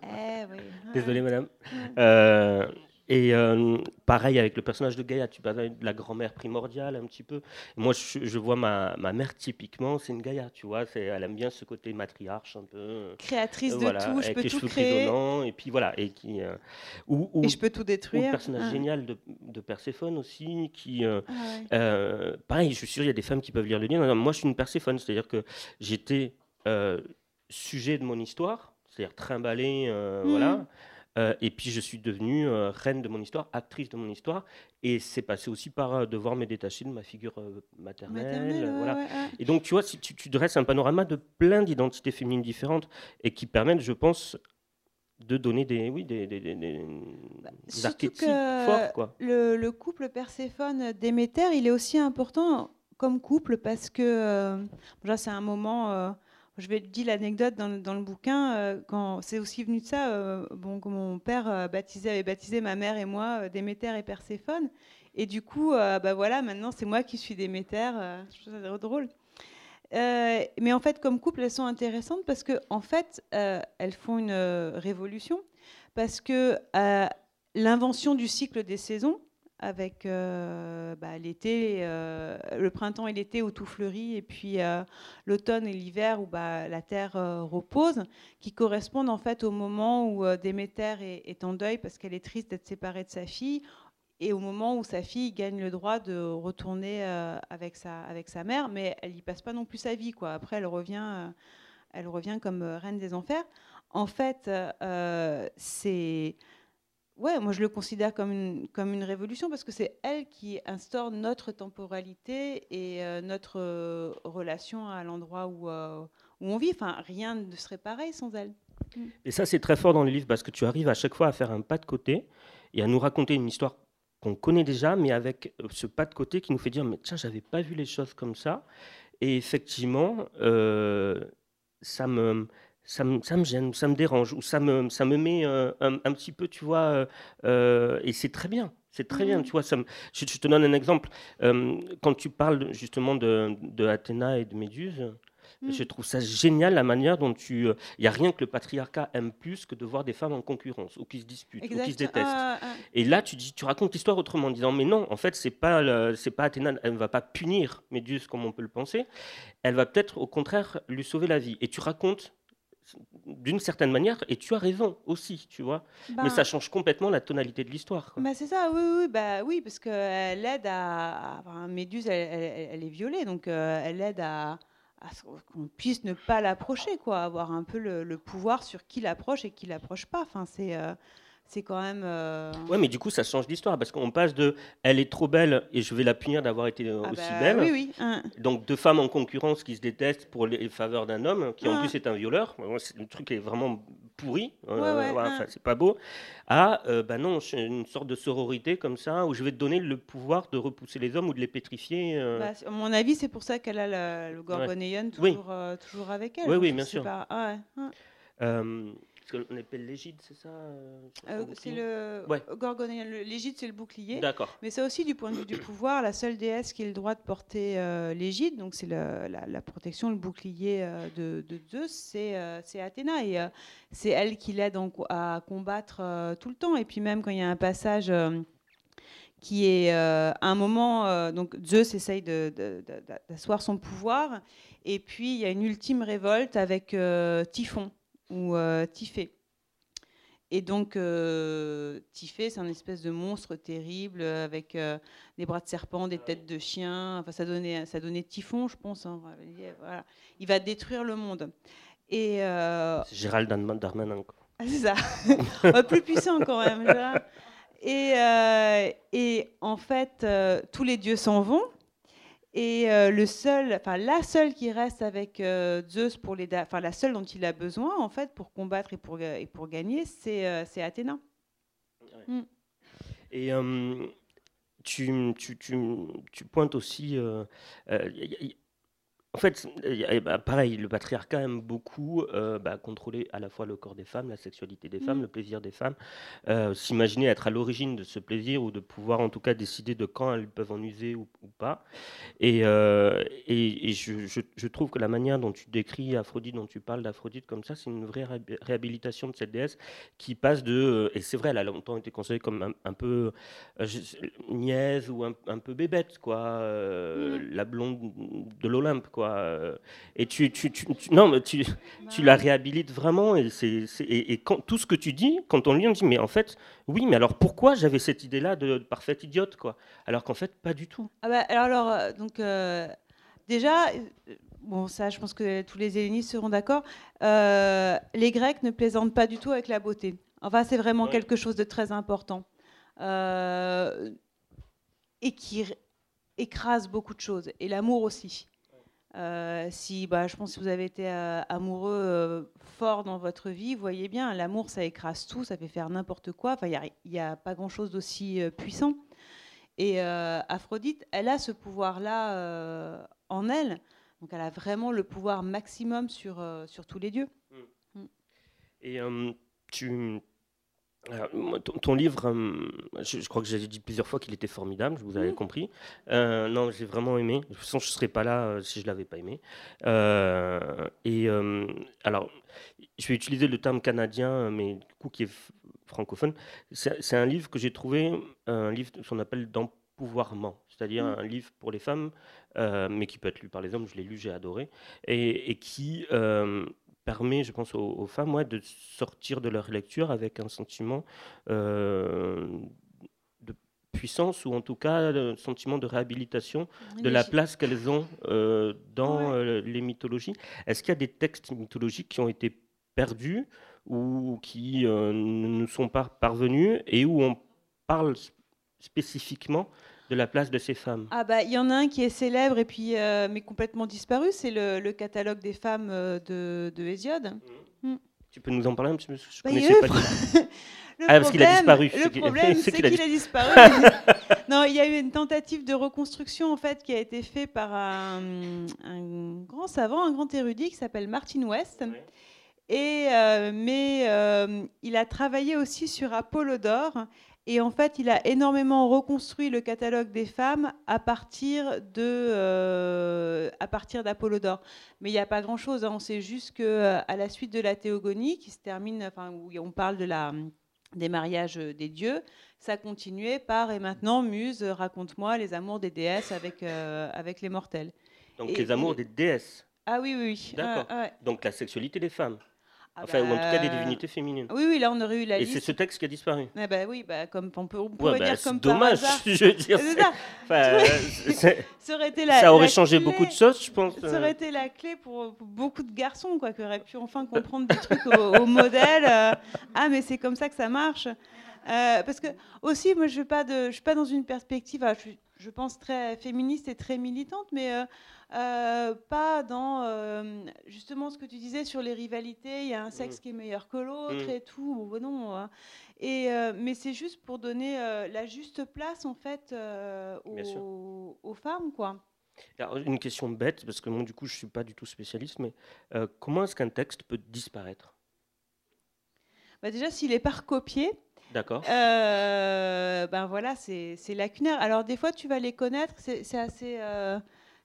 Eh Désolé, madame. Euh, et euh, pareil avec le personnage de Gaïa, tu parlais de la grand-mère primordiale un petit peu. Moi, je, vois ma, ma, mère typiquement, c'est une Gaïa, tu vois. Elle aime bien ce côté matriarche un peu. Créatrice de tout, je peux tout créer. Et puis voilà. Et, qui, euh, et je peux tout détruire. un personnage génial de, de, Perséphone aussi, qui. Ah pareil, je suis sûr, il y a des femmes qui peuvent lire le livre. Moi, je suis une Perséphone, c'est-à-dire que j'étais sujet de mon histoire, c'est-à-dire trimballé, euh, mmh. voilà. Euh, et puis je suis devenue euh, reine de mon histoire, actrice de mon histoire, et c'est passé aussi par devoir me détacher de ma figure maternelle. voilà. Et donc tu vois, si tu, dresses un panorama de plein d'identités féminines différentes et qui permettent, je pense, de donner des, oui, des, des, des, bah, archétypes forts. Quoi. Le, le couple Perséphone-Déméter, il est aussi important comme couple parce que, c'est un moment je vais dire l'anecdote dans, le bouquin, euh, c'est aussi venu de ça, euh, que mon père euh, avait baptisé ma mère et moi Déméter et Perséphone. Et du coup, bah voilà, maintenant c'est moi qui suis Déméter. je trouve ça drôle. mais en fait, comme couple, elles sont intéressantes parce que fait, elles font une révolution parce que l'invention du cycle des saisons, avec euh, bah, l'été, euh, le printemps et l'été où tout fleurit, et puis euh, l'automne et l'hiver où bah, la terre repose, qui correspondent en fait au moment où Déméter est, en deuil parce qu'elle est triste d'être séparée de sa fille, et au moment où sa fille gagne le droit de retourner avec, sa, avec sa mère, mais elle n'y passe pas non plus sa vie. Quoi. Après, elle revient, elle revient comme reine des enfers. En fait, c'est ouais, moi je le considère comme une, comme une révolution parce que c'est elle qui instaure notre temporalité et euh, notre euh, relation à l'endroit où, euh, où on vit. Enfin, rien ne serait pareil sans elle. Et ça, c'est très fort dans le livre parce que tu arrives à chaque fois à faire un pas de côté et à nous raconter une histoire qu'on connaît déjà, mais avec ce pas de côté qui nous fait dire mais tiens, j'avais pas vu les choses comme ça. Et effectivement, ça me ça me, ça me, gêne, ça me dérange, ou ça me, ça me met un, un, petit peu, tu vois, et c'est très bien. C'est très bien, mmh. tu vois. Ça je, te donne un exemple. quand tu parles justement de, de Athéna et de Méduse, mmh. je trouve ça génial la manière dont tu. Il n'y a rien que le patriarcat aime plus que de voir des femmes en concurrence, ou qui se disputent, ou qui se détestent. Ah, ah, ah. Et là, tu, dis, tu racontes l'histoire autrement, en disant Mais non, en fait, c'est pas, c'est pas Athéna, elle ne va pas punir Méduse comme on peut le penser. Elle va peut-être, au contraire, lui sauver la vie. Et tu racontes d'une certaine manière, et tu as raison aussi, tu vois. mais ça bah change complètement la tonalité de l'histoire. Bah c'est ça, oui, oui, bah, oui parce qu'elle aide à. Méduse, elle, est violée, donc euh, elle aide à, qu'on puisse ne pas l'approcher, quoi, avoir un peu le, pouvoir sur qui l'approche et qui l'approche pas. Enfin, c'est. Euh, c'est quand même. Euh... Ouais, mais du coup, ça change l'histoire parce qu'on passe de elle est trop belle et je vais la punir d'avoir été euh, ah aussi bah belle. Oui, oui. Hein. Donc deux femmes en concurrence qui se détestent pour les faveurs d'un homme qui en ah. plus est un violeur. Le truc est vraiment pourri. Euh, hein. c'est pas beau. À euh, bah non, une sorte de sororité comme ça où je vais te donner le pouvoir de repousser les hommes ou de les pétrifier. Bah, à mon avis, c'est pour ça qu'elle a le, Gorgonéon toujours, toujours avec elle. Oui, oui, bien sûr. Pas... Ah Parce qu'on appelle l'égide, c'est ça euh, euh, C'est le ouais. L'égide, c'est le bouclier. D'accord. Mais c'est aussi du point de vue du pouvoir, la seule déesse qui a le droit de porter euh, l'égide, donc c'est la, protection, le bouclier de, Zeus, c'est Athéna. Et c'est elle qui l'aide à combattre tout le temps. Et puis même quand il y a un passage qui est à un moment, donc Zeus essaye d'asseoir son pouvoir, et puis il y a une ultime révolte avec Typhon ou euh, Et donc, euh, c'est un espèce de monstre terrible avec euh, des bras de serpent, des têtes de chien. Enfin, ça donnait, ça donnait Typhon, je pense. Hein. Voilà. Il va détruire le monde. Et euh, c'est Gérald Darmanin. Ah, c'est ça. [LAUGHS] Plus puissant quand même. Et, et en fait, tous les dieux s'en vont. Et euh, le seul, enfin la seule qui reste avec euh, Zeus pour les, enfin la seule dont il a besoin en fait pour combattre et pour et pour gagner, c'est euh, c'est Athéna. Mm. Et tu, tu, tu, tu, pointes aussi, en fait, bah, pareil, le patriarcat aime beaucoup euh, bah, contrôler à la fois le corps des femmes, la sexualité des femmes, mmh. le plaisir des femmes, euh, s'imaginer être à l'origine de ce plaisir ou de pouvoir en tout cas décider de quand elles peuvent en user ou, pas. Et, euh, et, je, trouve que la manière dont tu décris Aphrodite, dont tu parles d'Aphrodite comme ça, c'est une vraie réhabilitation de cette déesse qui passe de, et c'est vrai, elle a longtemps été considérée comme un, peu niaise ou un, peu bébête, quoi, mmh. la blonde de l'Olympe, quoi. Euh, et tu, tu, tu, non, mais tu, tu la réhabilites vraiment. Et, c'est, et, quand, tout ce que tu dis, quand on lit, on dit, mais en fait, oui, mais alors pourquoi j'avais cette idée-là de, parfaite idiote, quoi? Alors qu'en fait, pas du tout. Ah bah, alors, euh, donc, euh, déjà, bon, ça, je pense que tous les hellénistes seront d'accord, les Grecs ne plaisantent pas du tout avec la beauté. Enfin, c'est vraiment quelque chose de très important. et qui écrase beaucoup de choses. Et l'amour aussi. Euh, si, bah, je pense que vous avez été euh, amoureux euh, fort dans votre vie, vous voyez bien, l'amour, ça écrase tout, ça fait faire n'importe quoi. Enfin, il n'y a, pas grand-chose d'aussi puissant. Et Aphrodite, elle a ce pouvoir-là en elle. Donc, elle a vraiment le pouvoir maximum sur, sur tous les dieux. Mm. Et tu ton, livre, euh, je, crois que j'ai dit plusieurs fois qu'il était formidable, vous avez compris. Euh, non, j'ai vraiment aimé. De toute façon, je ne serais pas là euh, si je ne l'avais pas aimé. et alors, je vais utiliser le terme canadien, mais du coup qui est francophone. C'est un livre que j'ai trouvé, un livre qu'on appelle d'empouvoirment, c'est-à-dire mmh. un livre pour les femmes, mais qui peut être lu par les hommes. Je l'ai lu, j'ai adoré, et, et qui permet, je pense, aux, femmes de sortir de leur lecture avec un sentiment euh, de puissance ou en tout cas un sentiment de réhabilitation de la place qu'elles ont euh, dans euh, les mythologies. Est-ce qu'il y a des textes mythologiques qui ont été perdus ou qui ne nous sont pas parvenus et où on parle spécifiququement de la place de ces femmes Ah bah il y en a un qui est célèbre et puis euh, mais complètement disparu, c'est le, catalogue des femmes euh, de, de Hésiode. Mmh. Mmh. Tu peux nous en parler un petit peu Je Bah, connaissais pas. [LAUGHS] le Ah, parce qu'il a disparu, Le problème, [LAUGHS] c'est qu'il a disparu. [LAUGHS] non, il y a eu une tentative de reconstruction en fait qui a été faite par un, un grand savant, un grand érudit qui s'appelle Martin West. Et euh, mais euh, il a travaillé aussi sur Apollodore. Et en fait, il a énormément reconstruit le catalogue des femmes à partir de euh, à partir d'Apollodore. Mais il n'y a pas grand-chose. hein. On sait juste que euh, à la suite de la théogonie, qui se termine, enfin où on parle de la des mariages des dieux, ça continuait par et maintenant Muse, raconte-moi les amours des déesses avec euh, avec les mortels. Donc Et- les amours et- des déesses. Ah oui oui oui. D'accord. Ah, ouais. Donc la sexualité des femmes. Ah enfin, ou en tout cas des bah, divinités féminines. Oui oui, là on aurait eu la Et c'est liste. ce texte qui a disparu. Ah bah oui, bah, comme on peut on Ouais, pourrait bah, dire c'est comme dommage, [LAUGHS] je veux dire. C'est c'est- ça. enfin, [LAUGHS] euh, c'est- Ça aurait été la. ça aurait la changé clé- beaucoup de choses, je pense. Ça euh. aurait été la clé pour, pour beaucoup de garçons, quoi, qui auraient pu enfin comprendre des trucs au, au modèle. euh, ah, mais c'est comme ça que ça marche. Euh, parce que aussi, moi, je ne pas de, je suis pas dans une perspective, ah, je, pense très féministe et très militante, mais euh, euh, pas dans euh, justement ce que tu disais sur les rivalités. Il y a un sexe qui est meilleur que l'autre Mm. et tout. Bon, non. hein. Et euh, mais c'est juste pour donner la juste place en fait aux, aux femmes, quoi. Alors, une question bête, parce que moi, du coup, je suis pas du tout spécialiste, mais comment est-ce qu'un texte peut disparaître? Bah déjà, s'il est pas recopié, D'accord euh, ben voilà, c'est lacunaire. Alors des fois, tu vas les connaître, c'est c'est assez, euh,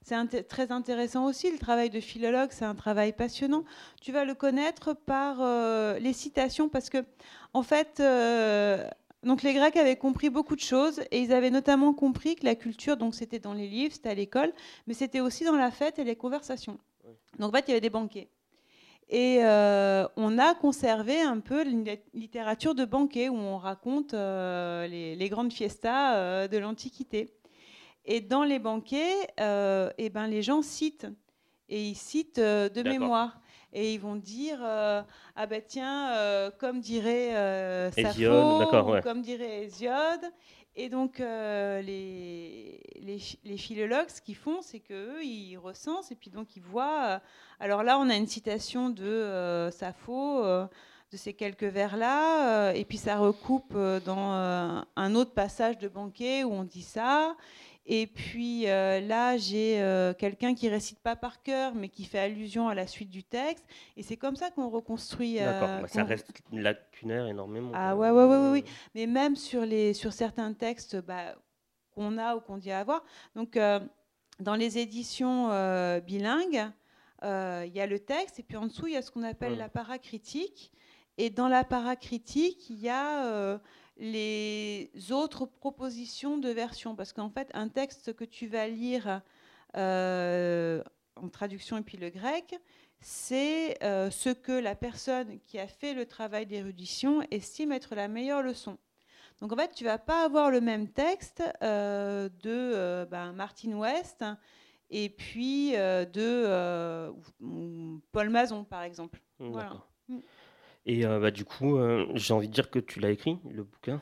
c'est très intéressant aussi. Le travail de philologue, c'est un travail passionnant. Tu vas le connaître par euh, les citations, parce que en fait. euh, donc les Grecs avaient compris beaucoup de choses et ils avaient notamment compris que la culture, donc c'était dans les livres, c'était à l'école, mais c'était aussi dans la fête et les conversations. Donc en fait, il y avait des banquets. Et euh, on a conservé un peu une lit- littérature de banquet où on raconte les, les grandes fiestas de l'Antiquité. Et dans les banquets, euh, eh ben, les gens citent. Et ils citent euh, de mémoire. Et ils vont dire euh, Ah ben tiens, euh, comme dirait Sappho, d'accord, ou ouais. comme dirait Hésiode. Et donc, les, les, les philologues, ce qu'ils font, c'est qu'eux, ils recensent et puis donc ils voient. alors là, on a une citation de Sappho, de ces quelques vers-là, euh, et puis ça recoupe euh, dans euh, un autre passage de Banquet où on dit ça. Et puis euh, là, j'ai euh, quelqu'un qui récite pas par cœur, mais qui fait allusion à la suite du texte. Et c'est comme ça qu'on reconstruit. euh, D'accord, bah, ça reste lacunaire énormément. Ah ouais, ouais, ouais, ouais, oui. Mais même sur, les, sur certains textes bah, qu'on a ou qu'on dit avoir. Donc, dans les éditions bilingues, il y a le texte et puis en dessous, il y a ce qu'on appelle Mm. la paracritique. Et dans la paracritique, il y a les autres propositions de version. Parce qu'en fait, un texte que tu vas lire euh, en traduction et puis le grec, c'est euh, ce que la personne qui a fait le travail d'érudition estime être la meilleure leçon. Donc en fait, tu vas pas avoir le même texte euh, de ben, Martin West et puis de Paul Mazon, par exemple. Mm, Voilà. d'accord. Et euh, bah, du coup, euh, j'ai envie de dire que tu l'as écrit, le bouquin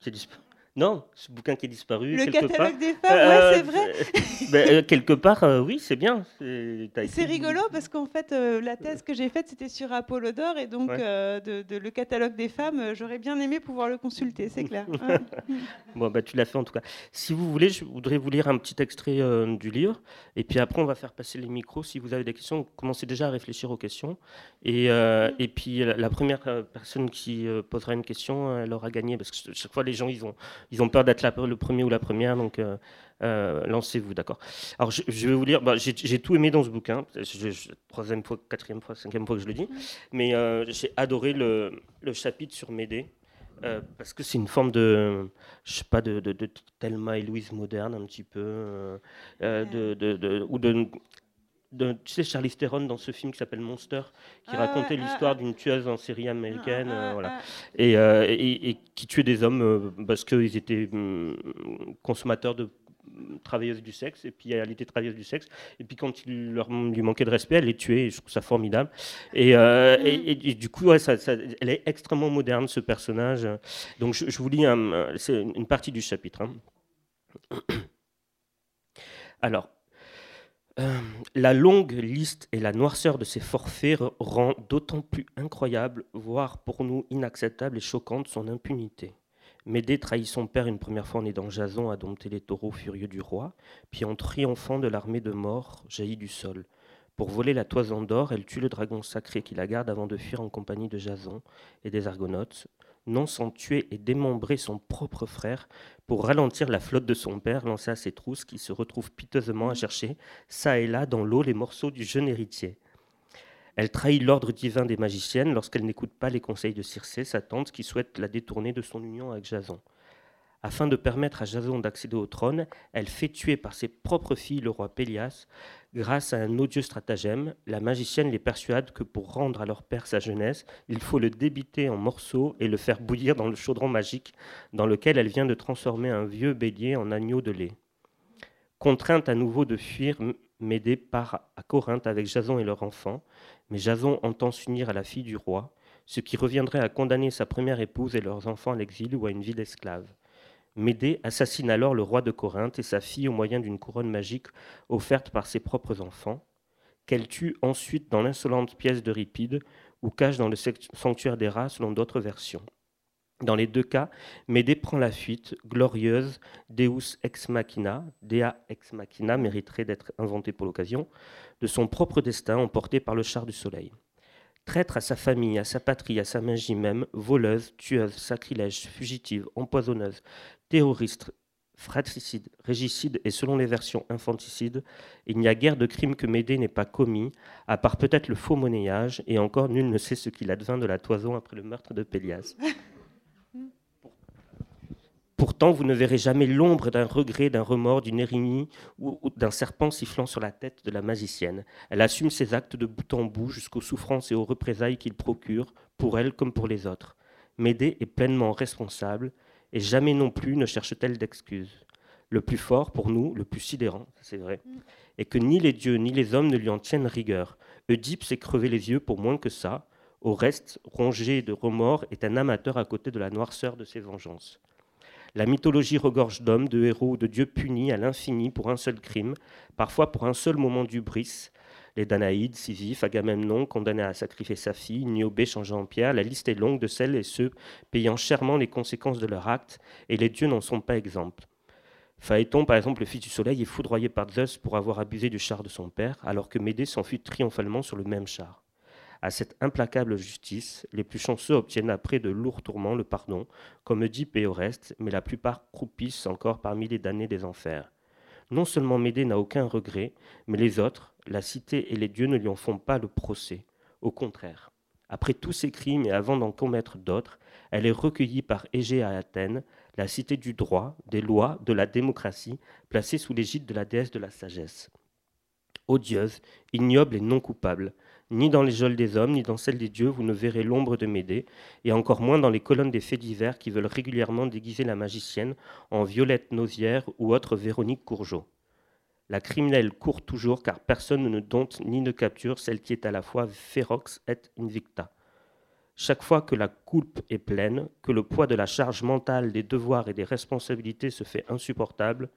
qui est disparu. Non, ce bouquin qui est disparu. Le part. catalogue des femmes, Euh, ouais, c'est vrai. [LAUGHS] Ben, euh, quelque part, euh, oui, c'est bien. C'est rigolo parce qu'en fait, euh, la thèse que j'ai faite, c'était sur Apollodore et donc Ouais. de, de- le catalogue des femmes, j'aurais bien aimé pouvoir le consulter, c'est clair. Ouais. [LAUGHS] Bon, bah, tu l'as fait en tout cas. Si vous voulez, je voudrais vous lire un petit extrait du livre. Et puis après, on va faire passer les micros. Si vous avez des questions, commencez déjà à réfléchir aux questions. Et, euh, et puis, la, la première personne qui posera une question, elle aura gagné. Parce que chaque fois, les gens, ils ont, ils ont peur d'être le premier ou la première. Donc, euh, euh, lancez-vous, d'accord Alors, je, je vais vous lire. bah, j'ai tout aimé dans ce bouquin. Je- je- troisième fois, quatrième fois, cinquième fois que je le dis. Mais euh, j'ai adoré le, le chapitre sur Médée. euh, parce que c'est une forme de, je sais pas, de, de, de Thelma et Louise moderne un petit peu, de- ou de, de- tu sais, Charlize Theron dans ce film qui s'appelle Monster, qui Ah racontait ah, l'histoire ah. d'une tueuse en série américaine, euh, voilà, et, euh, et- et qui tuait des hommes euh, parce qu'ils étaient hum, consommateurs de travailleuses du sexe, et puis elle était travailleuse du sexe, et puis quand il leur lui manquait de respect, elle les tuait, et je trouve ça formidable. Et, et du coup, ouais, ça- ça- elle est extrêmement moderne, ce personnage. Donc je, je vous lis un- une partie du chapitre. hein. [COUGHS] Alors, Euh, la longue liste et la noirceur de ces forfaits rend d'autant plus incroyable, voire pour nous inacceptable et choquante, son impunité. Médée trahit son père une première fois en aidant Jason à dompter les taureaux furieux du roi, puis en triomphant de l'armée de mort jaillit du sol. Pour voler la toison d'or, elle tue le dragon sacré qui la garde avant de fuir en compagnie de Jason et des Argonautes, non sans tuer et démembrer son propre frère pour ralentir la flotte de son père lancée à ses trousses qui se retrouvent piteusement à chercher, ça et là, dans l'eau, les morceaux du jeune héritier. Elle trahit l'ordre divin des magiciennes lorsqu'elle n'écoute pas les conseils de Circé, sa tante, qui souhaite la détourner de son union avec Jason. Afin de permettre à Jason d'accéder au trône, elle fait tuer par ses propres filles le roi Pélias. Grâce à un odieux stratagème, la magicienne les persuade que pour rendre à leur père sa jeunesse, il faut le débiter en morceaux et le faire bouillir dans le chaudron magique dans lequel elle vient de transformer un vieux bélier en agneau de lait. Contrainte à nouveau de fuir, Médée part à Corinthe avec Jason et leur enfant, mais Jason entend s'unir à la fille du roi, ce qui reviendrait à condamner sa première épouse et leurs enfants à l'exil ou à une vie d'esclave. Médée assassine alors le roi de Corinthe et sa fille au moyen d'une couronne magique offerte par ses propres enfants, qu'elle tue ensuite dans l'insolente pièce de Ripide ou cache dans le sanctuaire des rats selon d'autres versions. Dans les deux cas, Médée prend la fuite, glorieuse, Deus ex machina, Dea ex machina mériterait d'être inventée pour l'occasion, de son propre destin emporté par le char du soleil. Traître à sa famille, à sa patrie, à sa magie même, voleuse, tueuse, sacrilège, fugitive, empoisonneuse, terroriste, fratricide, régicide et selon les versions infanticide, il n'y a guère de crime que Médée n'ait pas commis, à part peut-être le faux monnayage, et encore nul ne sait ce qu'il advint de la toison après le meurtre de Pélias. Pourtant, vous ne verrez jamais l'ombre d'un regret, d'un remords, d'une érignie ou, d'un serpent sifflant sur la tête de la magicienne. Elle assume ses actes de bout en bout jusqu'aux souffrances et aux représailles qu'il procure, pour elle comme pour les autres. Médée est pleinement responsable, et jamais non plus ne cherche-t-elle d'excuses. Le plus fort pour nous, le plus sidérant, c'est vrai, mm. est que ni les dieux ni les hommes ne lui en tiennent rigueur. Oedipe s'est crevé les yeux pour moins que ça. Au reste, rongé de remords, est un amateur à côté de la noirceur de ses vengeances. La mythologie regorge d'hommes, de héros ou de dieux punis à l'infini pour un seul crime, parfois pour un seul moment d'ubris. Les Danaïdes, Sisyphe, Agamemnon, condamnés à sacrifier sa fille, Niobé changé en pierre, la liste est longue de celles et ceux payant chèrement les conséquences de leur acte, et les dieux n'en sont pas exemples. Phaéton, par exemple, le fils du soleil, est foudroyé par Zeus pour avoir abusé du char de son père, alors que Médée s'enfuit triomphalement sur le même char. À cette implacable justice, les plus chanceux obtiennent après de lourds tourments le pardon, comme Oedipe et Oreste, mais la plupart croupissent encore parmi les damnés des enfers. Non seulement Médée n'a aucun regret, mais les autres, la cité et les dieux ne lui en font pas le procès. Au contraire, après tous ces crimes et avant d'en commettre d'autres, elle est recueillie par Égée à Athènes, la cité du droit, des lois, de la démocratie, placée sous l'égide de la déesse de la sagesse. Odieuse, ignoble et non coupable, ni dans les geôles des hommes, ni dans celles des dieux, vous ne verrez l'ombre de Médée, et encore moins dans les colonnes des faits divers qui veulent régulièrement déguiser la magicienne en Violette Nausière ou autre Véronique Courgeot. La criminelle court toujours car personne ne dompte ni ne capture celle qui est à la fois férox et invicta. Chaque fois que la coupe est pleine, que le poids de la charge mentale des devoirs et des responsabilités se fait insupportable,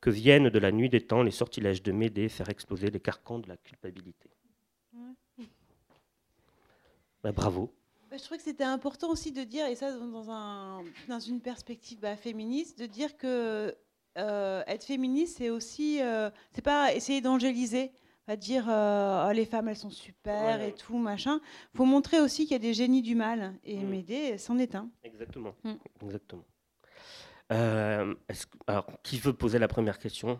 que viennent de la nuit des temps les sortilèges de Médée faire exploser les carcans de la culpabilité. Bah, bravo. Bah, je trouvais que c'était important aussi de dire, et ça dans, un, dans une perspective bah, féministe, de dire que euh, être féministe, c'est aussi, euh, c'est pas essayer d'angéliser, pas dire euh, oh, les femmes elles sont super et tout machin. Faut montrer aussi qu'il y a des génies du mal et mm. m'aider, c'en est un. Exactement, mm. exactement. alors, qui veut poser la première question?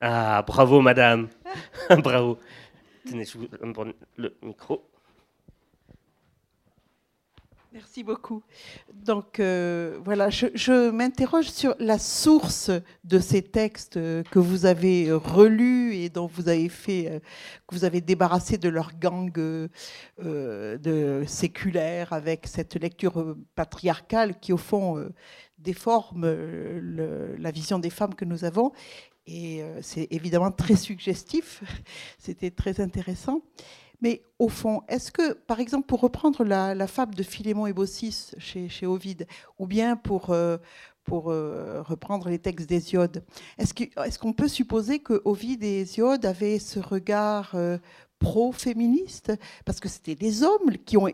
Ah, bravo madame, [LAUGHS] bravo. Tenez, je vous le micro. Merci beaucoup. Donc euh, voilà, je, m'interroge sur la source de ces textes que vous avez relus et dont vous avez fait, euh, que vous avez débarrassé de leur gang euh, de séculaire avec cette lecture patriarcale qui au fond déforme la vision des femmes que nous avons. Et c'est évidemment très suggestif. [LAUGHS] C'était très intéressant. Mais au fond, est-ce que, par exemple, pour reprendre la, fable de Philémon et Baucis chez, chez Ovide, ou bien pour, euh, pour reprendre les textes d'Hésiode. Est-ce qu'on peut supposer que Ovide et Hésiode avaient ce regard pro-féministes, parce que c'était des hommes qui ont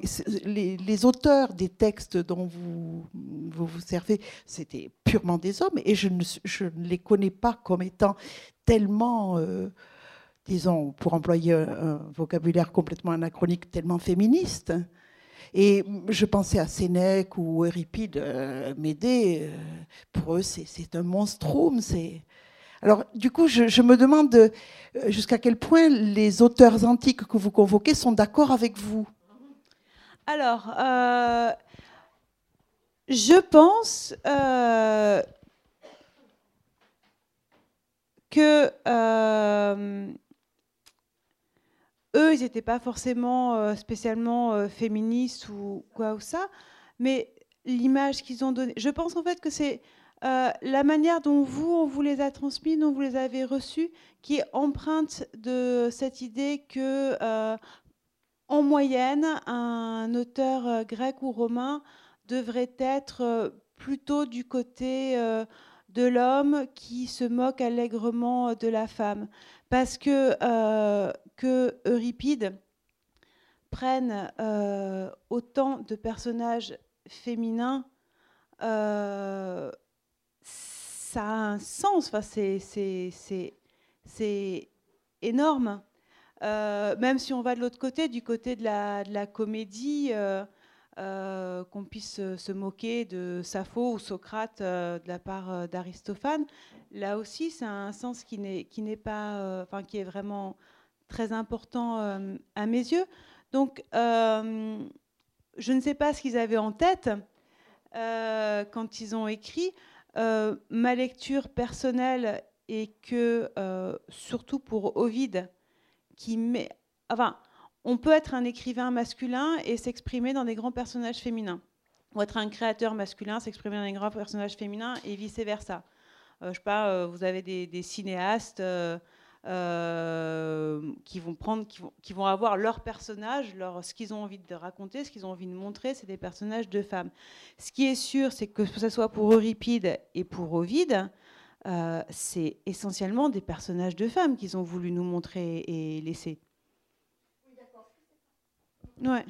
les, auteurs des textes dont vous vous, servez, c'était purement des hommes, et je ne, je ne, les connais pas comme étant tellement, euh, disons, pour employer un, vocabulaire complètement anachronique, tellement féministes. Et je pensais à Sénèque ou Euripide, euh, Médée, euh, pour eux c'est un monstrum, alors, du coup, je, me demande euh, jusqu'à quel point les auteurs antiques que vous convoquez sont d'accord avec vous? Alors, je pense que eux, ils n'étaient pas forcément spécialement féministes ou quoi ou ça, mais l'image qu'ils ont donnée, je pense en fait que c'est euh, la manière dont vous, on vous les a transmis, dont vous les avez reçus, qui est empreinte de cette idée que, euh, en moyenne, un auteur euh, grec ou romain devrait être plutôt du côté de l'homme qui se moque allègrement de la femme. Parce que, que Euripide prenne autant de personnages féminins ça a un sens. Enfin, c'est énorme. Euh, même si on va de l'autre côté, du côté de la, de la comédie, euh, euh, qu'on puisse se moquer de Sappho ou Socrate de la part d'Aristophane, là aussi, c'est un sens qui n'est pas, enfin, qui est vraiment très important à mes yeux. Donc, je ne sais pas ce qu'ils avaient en tête quand ils ont écrit. Euh, ma lecture personnelle est que, euh, surtout pour Ovide, qui met. Enfin, on peut être un écrivain masculin et s'exprimer dans des grands personnages féminins. Ou être un créateur masculin, s'exprimer dans des grands personnages féminins et vice-versa. Euh, je sais pas, vous avez des cinéastes euh, qui vont prendre, qui vont, qui vont avoir leur personnage, leur, ce qu'ils ont envie de raconter, ce qu'ils ont envie de montrer, c'est des personnages de femmes. Ce qui est sûr, c'est que ce soit pour Euripide et pour Ovide, euh, c'est essentiellement des personnages de femmes qu'ils ont voulu nous montrer et laisser. Ouais.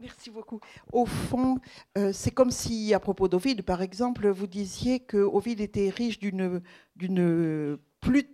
Merci beaucoup. Au fond, euh, c'est comme si, à propos d'Ovide, par exemple, vous disiez que Ovide était riche d'une plus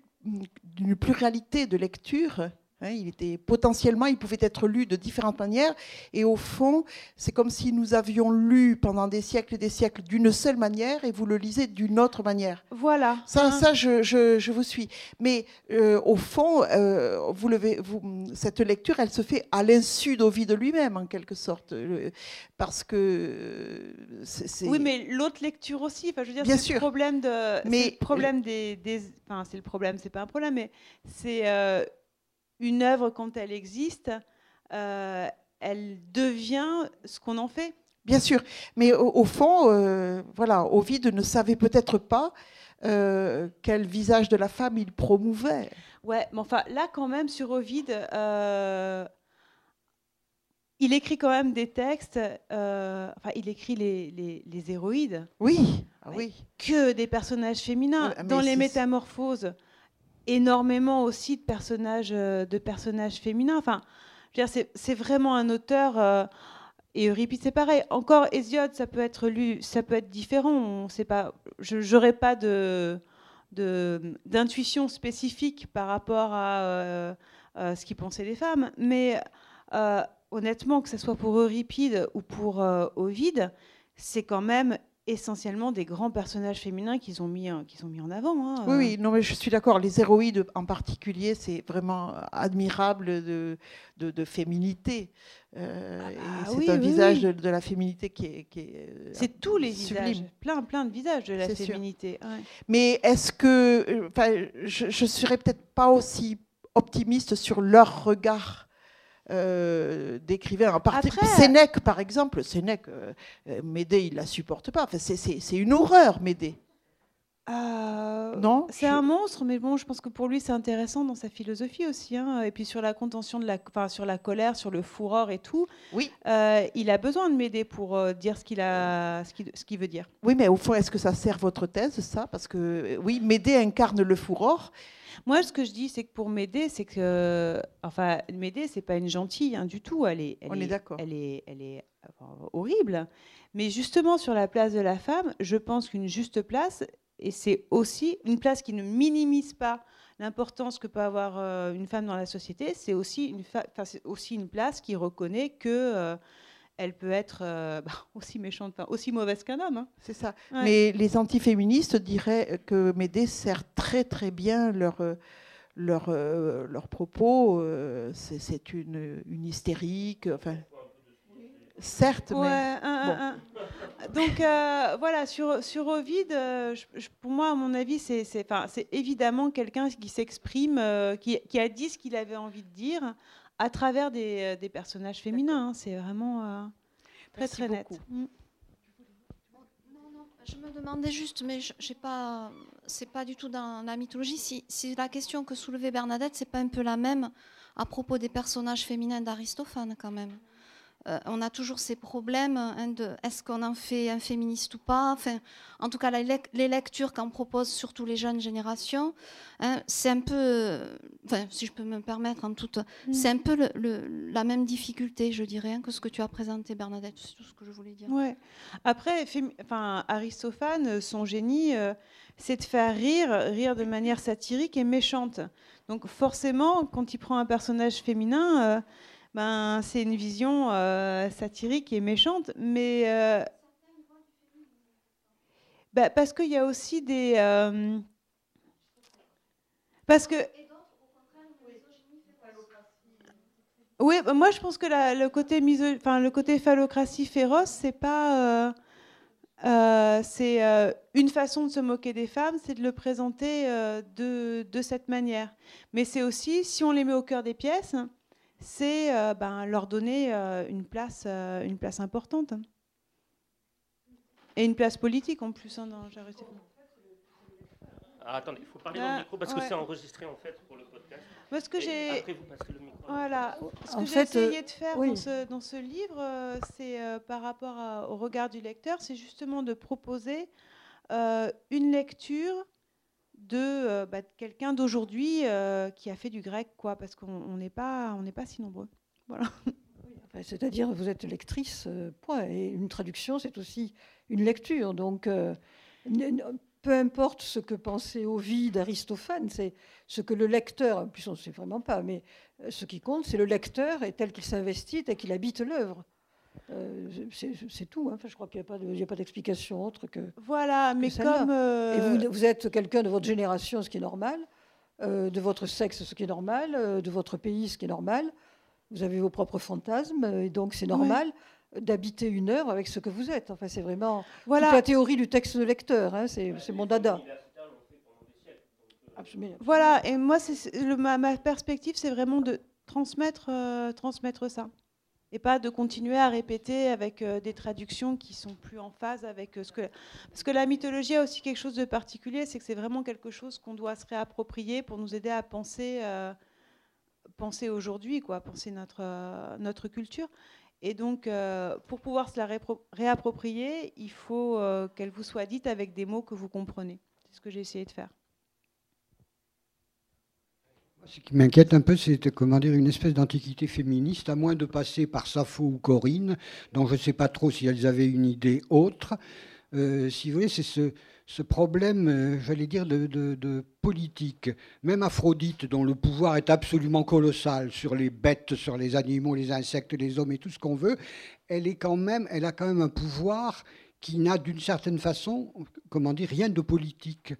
d'une pluralité de lectures il était potentiellement, il pouvait être lu de différentes manières. Et au fond, c'est comme si nous avions lu pendant des siècles et des siècles d'une seule manière et vous le lisez d'une autre manière. Voilà. Ça, hein. ça je, je, vous suis. Mais euh, au fond, euh, vous vous, cette lecture, elle se fait à l'insu d'Ovid de lui-même, en quelque sorte. Euh, parce que. c'est oui, mais l'autre lecture aussi. Enfin, je veux dire, Bien sûr. Le problème de. Mais, le problème des. des enfin, c'est le problème, c'est pas un problème, mais c'est une œuvre, quand elle existe, euh, elle devient ce qu'on en fait. Bien sûr, mais au, fond, euh, voilà, Ovide ne savait peut-être pas euh, quel visage de la femme il promouvait. Ouais, mais enfin là, quand même, sur Ovide, il écrit quand même des textes. enfin, il écrit les, les, héroïdes. Oui, ah oui. Que des personnages féminins. Dans les métamorphoses, énormément aussi de personnages, euh, de personnages féminins. Enfin, c'est vraiment un auteur. Euh, et Euripide, c'est pareil. Encore Hésiode, ça peut être lu, ça peut être différent. On sait pas. Je n'aurais pas d'intuition spécifique par rapport à, euh, ce qu'ils pensaient les femmes. Mais honnêtement, que ce soit pour Euripide ou pour Ovide, c'est quand même essentiellement des grands personnages féminins qu'ils ont mis, qu'ils ont mis en avant. Hein. Oui, oui, non, mais je suis d'accord. Les héroïdes en particulier, c'est vraiment admirable de, de, féminité. Euh, ah bah c'est un visage De, la féminité qui est. Euh, c'est tous les visages, plein, plein de visages de la féminité. Mais est-ce que. Euh, je ne serais peut-être pas aussi optimiste sur leur regard euh, d'écrivains. Après... Sénèque, par exemple, Sénèque, euh, Médée, il la supporte pas. Enfin, c'est une horreur, Médée. Euh, Non, C'est je- un monstre, mais bon, je pense que pour lui, c'est intéressant dans sa philosophie aussi. hein. Et puis sur la contention de la, enfin, sur la colère, sur le fureur et tout. Oui. euh, il a besoin de m'aider pour euh, dire ce qu'il a, ce qu'il, ce qu'il veut dire. Oui, mais au fond, est-ce que ça sert votre thèse, ça? Parce que, oui, Médée incarne le furor. Moi, ce que je dis, c'est que pour m'aider, c'est que, enfin, m'aider, c'est pas une gentille hein, du tout. Elle est, elle On est d'accord. Elle est, elle est enfin, horrible. Mais justement, sur la place de la femme, je pense qu'une juste place, et c'est aussi une place qui ne minimise pas l'importance que peut avoir euh, une femme dans la société, c'est aussi une, aussi place qui reconnaît que euh, elle peut être euh, [LAUGHS] bah, aussi méchante, enfin, aussi mauvaise qu'un homme. hein. C'est ça. Ouais. Mais les antiféministes diraient que Médée sert très très bien leur, leur, leurs propos. c'est c'est une, une hystérique. Enfin, certes, Ouais, mais un, un, un. Donc euh, voilà, sur, sur Ovid, euh, je- je- pour moi, à mon avis, c'est c'est- enfin, c'est évidemment quelqu'un qui s'exprime, euh, qui, qui a dit ce qu'il avait envie de dire à travers des, des personnages féminins. hein. C'est vraiment euh, très très net. Mm. Non, non, je me demandais juste, mais je j'ai pas, c'est pas du tout dans la mythologie. Si, si la question que soulevait Bernadette, c'est pas un peu la même à propos des personnages féminins d'Aristophane quand même. Euh, on a toujours ces problèmes hein, de est-ce qu'on en fait un féministe ou pas? Enfin, en tout cas, la les lectures qu'on propose, surtout les jeunes générations, hein, c'est un peu, euh, enfin, si je peux me permettre, en toute, c'est un peu le- le- la même difficulté, je dirais, hein, que ce que tu as présenté, Bernadette. C'est tout ce que je voulais dire. Ouais. Après, enfin, Aristophane, euh, son génie, euh, c'est de faire rire, rire de manière satirique et méchante. Donc forcément, quand il prend un personnage féminin, ben, c'est une vision euh, satirique et méchante. Mais euh, bah, parce qu'il y a aussi des... euh, parce que... Oui, bah, moi je pense que la- le côté miso- enfin le côté phallocratie féroce, c'est pas, euh, c'est une façon de se moquer des femmes, c'est de le présenter de, de cette manière. Mais c'est aussi, si on les met au cœur des pièces, c'est euh, ben, leur donner euh, une place, euh, une place importante et une place politique en plus. hein, dans. Ah, attendez, il faut parler dans Ah, le micro parce que c'est enregistré en fait pour le podcast. Moi, ce que j'ai Après, vous passerez le micro. Voilà. Ce que j'ai euh, essayé de faire oui. dans, ce, dans ce livre, euh, c'est euh, par rapport à- au regard du lecteur, c'est justement de proposer euh, une lecture de, euh, bah, quelqu'un d'aujourd'hui euh, qui a fait du grec, quoi, parce qu'on on n'est pas, on pas si nombreux. [LAUGHS] Enfin, C'est-à-dire, vous êtes lectrice, euh, point. Et une traduction, c'est aussi une lecture. Donc, peu importe ce que pensait Ovide, Aristophane, c'est ce que le lecteur, en plus on ne sait vraiment pas, mais ce qui compte, c'est le lecteur et tel qu'il s'investit, tel qu'il habite l'œuvre. Euh, c'est tout. hein. Enfin, je crois qu'il n'y a pas de- d'explication autre que. Voilà, mais comme... euh, Et vous, vous êtes quelqu'un de votre génération, ce qui est normal, euh, de votre sexe, ce qui est normal, euh, de votre pays, ce qui est normal. Vous avez vos propres fantasmes, et donc c'est normal d'habiter une œuvre avec ce que vous êtes. Enfin, c'est vraiment voilà, toute la théorie du texte de lecteur. hein, c'est c'est mon dada. Absolument. Voilà, et moi, c'est- ma, ma perspective, c'est vraiment de transmettre, euh, transmettre ça. Et pas de continuer à répéter avec euh, des traductions qui sont plus en phase avec euh, ce que. Parce que la mythologie a aussi quelque chose de particulier, c'est que c'est vraiment quelque chose qu'on doit se réapproprier pour nous aider à penser, euh, penser aujourd'hui, quoi, penser notre, notre culture. Et donc, pour pouvoir se la réapproprier, il faut qu'elle vous soit dite avec des mots que vous comprenez. C'est ce que j'ai essayé de faire. Ce qui m'inquiète un peu, c'est comment dire une espèce d'antiquité féministe, à moins de passer par Sappho ou Corinne, dont je ne sais pas trop si elles avaient une idée autre. Euh, si vous voulez, c'est ce, problème, euh, j'allais dire, de, de- de politique. Même Aphrodite, dont le pouvoir est absolument colossal sur les bêtes, sur les animaux, les insectes, les hommes et tout ce qu'on veut, elle est quand même, elle a quand même un pouvoir qui n'a d'une certaine façon, comment dire, rien de politique.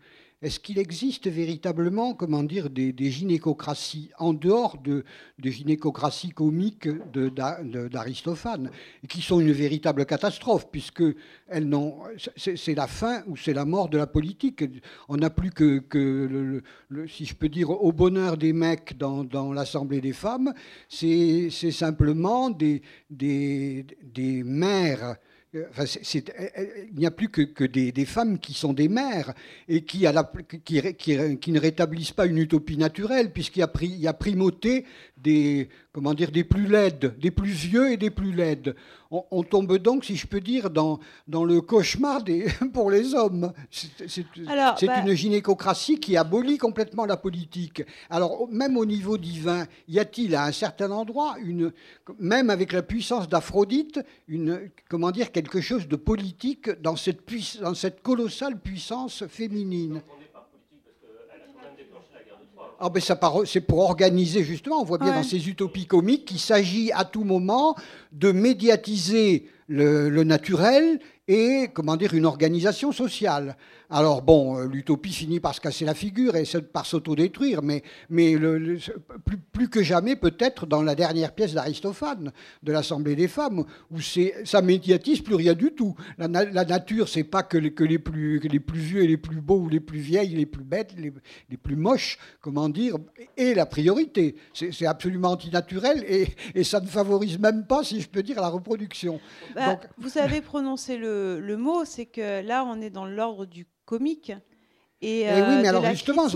Est-ce qu'il existe véritablement, comment dire, des, des gynécocraties en dehors de, des gynécocraties comiques d'Aristophane, qui sont une véritable catastrophe, puisque c'est la fin ou c'est la mort de la politique. On n'a plus que, si je peux dire, au bonheur des mecs dans, l'Assemblée des femmes, c'est simplement des, des, des mères euh, euh, il n'y a plus que, des, femmes qui sont des mères et qui, ne rétablissent pas une utopie naturelle, puisqu'il y a primauté des, comment dire, des plus laides, des plus vieux et des plus laides. On, on tombe donc, si je peux dire, dans, dans le cauchemar des, [LAUGHS] pour les hommes. C'est bah- une gynécocratie qui abolit complètement la politique. Alors, même au niveau divin, y a-t-il à un certain endroit, une, même avec la puissance d'Aphrodite, une, comment dire, quelque chose de politique dans cette, puiss- dans cette colossale puissance féminine? Ah ben ça c'est pour organiser justement, on voit bien Ouais. dans ces utopies comiques qu'il s'agit à tout moment de médiatiser le, le naturel et comment dire une organisation sociale. Alors bon, euh, l'utopie finit par se casser la figure et par s'autodétruire, mais, mais le- le- plus, plus que jamais peut-être dans la dernière pièce d'Aristophane de l'Assemblée des femmes, où ça médiatise plus rien du tout. La, la nature, c'est pas que les, que, les plus, que les plus vieux et les plus beaux ou les plus vieilles, les plus bêtes, les, les plus moches, comment dire, et la priorité. C'est, c'est absolument antinaturel et, et ça ne favorise même pas, si je peux dire, la reproduction. Bah, Donc- vous avez prononcé le, le mot, c'est que là, on est dans l'ordre du comique. Et, Eh euh, oui, mais alors justement,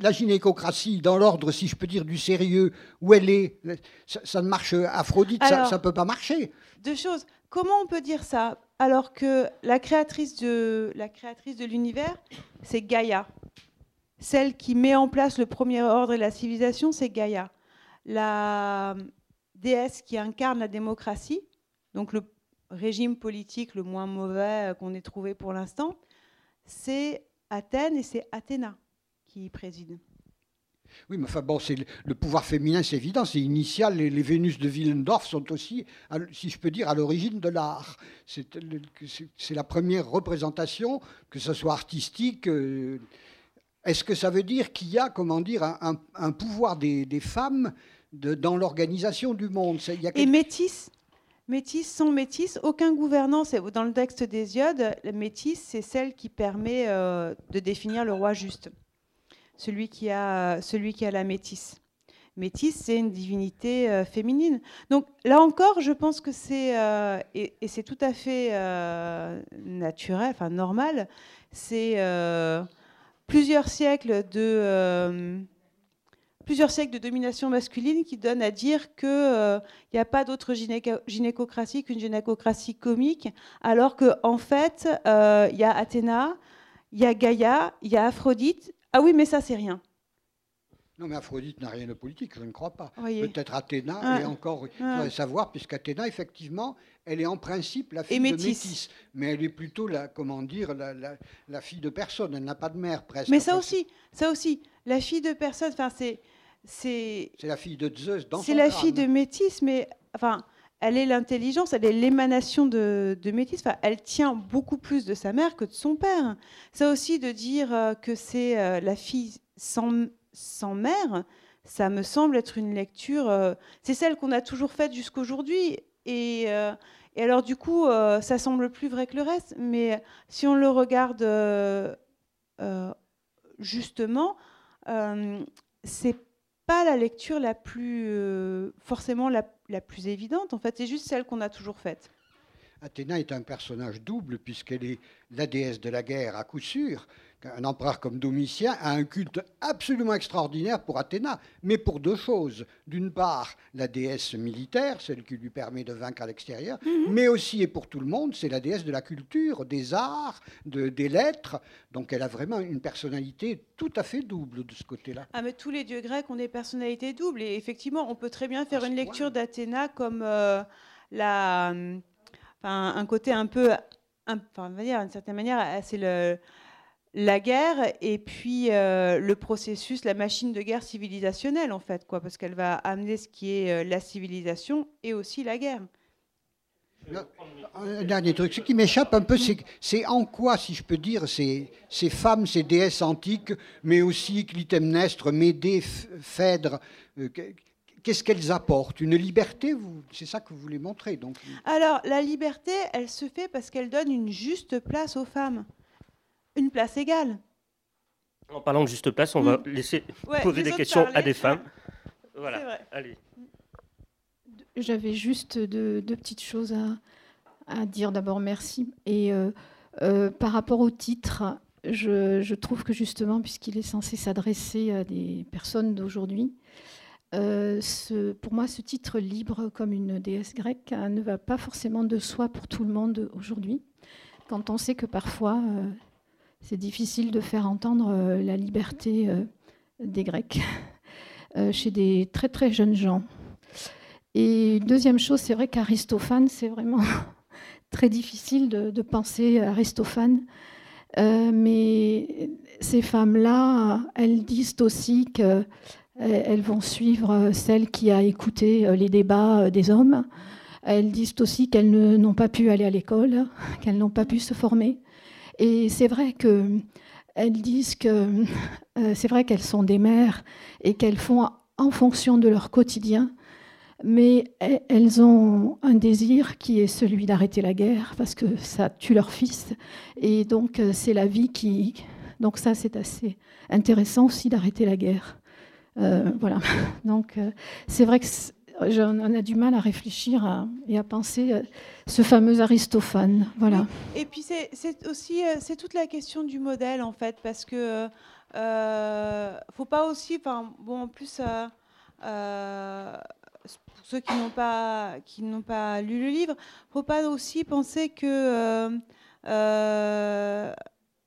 la gynécocratie, dans l'ordre, si je peux dire, du sérieux, où elle est, ça, ça ne marche, Aphrodite, ça ne peut pas marcher. Deux choses. Comment on peut dire ça alors que la créatrice de la créatrice de l'univers, c'est Gaïa. Celle qui met en place le premier ordre et la civilisation, c'est Gaïa. La déesse qui incarne la démocratie, donc le régime politique le moins mauvais euh, qu'on ait trouvé pour l'instant, c'est Athènes et c'est Athéna qui y préside. Oui, mais enfin bon, c'est le, pouvoir féminin, c'est évident, c'est initial. Les, les Vénus de Willendorf sont aussi, si je peux dire, à l'origine de l'art. C'est la première représentation, que ce soit artistique. euh, Est-ce que ça veut dire qu'il y a, comment dire, un, un- un pouvoir des, des femmes de- dans l'organisation du monde? Y a Et métis, métis sans métis, aucun gouvernant, dans le texte d'Hésiode, la métis, c'est celle qui permet euh, de définir le roi juste, celui qui a, la métisse. Métis, c'est une divinité euh, féminine. Donc là encore, je pense que c'est, euh, c'est tout à fait naturel, enfin normal, c'est plusieurs siècles de... euh, plusieurs siècles de domination masculine qui donnent à dire qu'il n'y a pas d'autre gynéco- gynécocratie qu'une gynécocratie comique, alors qu'en en fait, euh, il y a Athéna, il y a Gaïa, il y a Aphrodite. Ah oui, mais ça, c'est rien. Non, mais Aphrodite n'a rien de politique, je ne crois pas. Peut-être Athéna, Ah. et encore, il Ah. faudrait savoir, puisqu'Athéna, effectivement, elle est en principe la fille de. Métis. Mais elle est plutôt, la, comment dire, la, la- la fille de personne. Elle n'a pas de mère, presque. Mais ça aussi, ça aussi, la fille de personne, enfin, c'est. C'est la fille de Zeus dans C'est la crâne. fille de Métis, mais enfin, elle est l'intelligence, elle est l'émanation de, de Métis. Enfin, elle tient beaucoup plus de sa mère que de son père. Ça aussi, de dire euh, que c'est euh, la fille sans, sans mère, ça me semble être une lecture. euh, c'est celle qu'on a toujours faite jusqu'aujourd'hui. Et, et alors, du coup, ça semble plus vrai que le reste. Mais si on le regarde justement, c'est pas la lecture la plus euh, forcément la, la plus évidente. En fait, c'est juste celle qu'on a toujours faite. Athéna est un personnage double, puisqu'elle est la déesse de la guerre à coup sûr. Un empereur comme Domitien a un culte absolument extraordinaire pour Athéna, mais pour deux choses. D'une part, la déesse militaire, celle qui lui permet de vaincre à l'extérieur, mais aussi, et pour tout le monde, c'est la déesse de la culture, des arts, de- des lettres. Donc elle a vraiment une personnalité tout à fait double de ce côté-là. Ah, mais tous les dieux grecs ont des personnalités doubles. Et effectivement, on peut très bien faire ce une lecture d'Athéna comme euh, la, euh, un côté un peu, un- enfin, on va dire, d'une certaine manière, c'est le la guerre et puis euh, le processus, la machine de guerre civilisationnelle en fait, quoi, parce qu'elle va amener ce qui est euh, la civilisation et aussi la guerre. Un dernier truc, ce qui m'échappe un peu, c'est en quoi, si je peux dire, ces, ces femmes, ces déesses antiques, mais aussi Clytemnestre, Médée, Ph- Phèdre, euh, que- qu'est-ce qu'elles apportent? Une liberté C'est ça que vous voulez montrer. Donc, Alors, la liberté, elle se fait parce qu'elle donne une juste place aux femmes. Une place égale. En parlant de juste place, on va Mm. laisser Ouais, poser des questions à des femmes. [LAUGHS] Voilà, vrai. allez. J'avais juste deux, deux petites choses à, à dire d'abord merci. Et par rapport au titre, je, trouve que justement, puisqu'il est censé s'adresser à des personnes d'aujourd'hui, pour moi, ce titre libre comme une déesse grecque hein, ne va pas forcément de soi pour tout le monde aujourd'hui. Quand on sait que parfois, c'est difficile de faire entendre la liberté des Grecs [LAUGHS] chez des très très jeunes gens. Et deuxième chose, c'est vrai qu'Aristophane, c'est vraiment [LAUGHS] très difficile de, penser Aristophane. Euh, mais ces femmes-là, elles disent aussi qu'elles euh, vont suivre celle qui a écouté euh, les débats des hommes. Elles disent aussi qu'elles n'ont pas pu aller à l'école, [LAUGHS] qu'elles n'ont pas pu se former. Et c'est vrai qu'elles disent que [LAUGHS] c'est vrai qu'elles sont des mères et qu'elles font en fonction de leur quotidien mais elles ont un désir qui est celui d'arrêter la guerre parce que ça tue leur fils. Et donc euh, c'est la vie qui donc ça c'est assez intéressant aussi d'arrêter la guerre. Euh, voilà. [LAUGHS] Donc euh, c'est vrai que on a du mal à réfléchir et à penser ce fameux Aristophane voilà. Et puis c'est aussi c'est toute la question du modèle en fait parce que faut pas aussi enfin bon en plus pour ceux qui n'ont pas, qui n'ont pas lu le livre, faut pas aussi penser que euh, euh,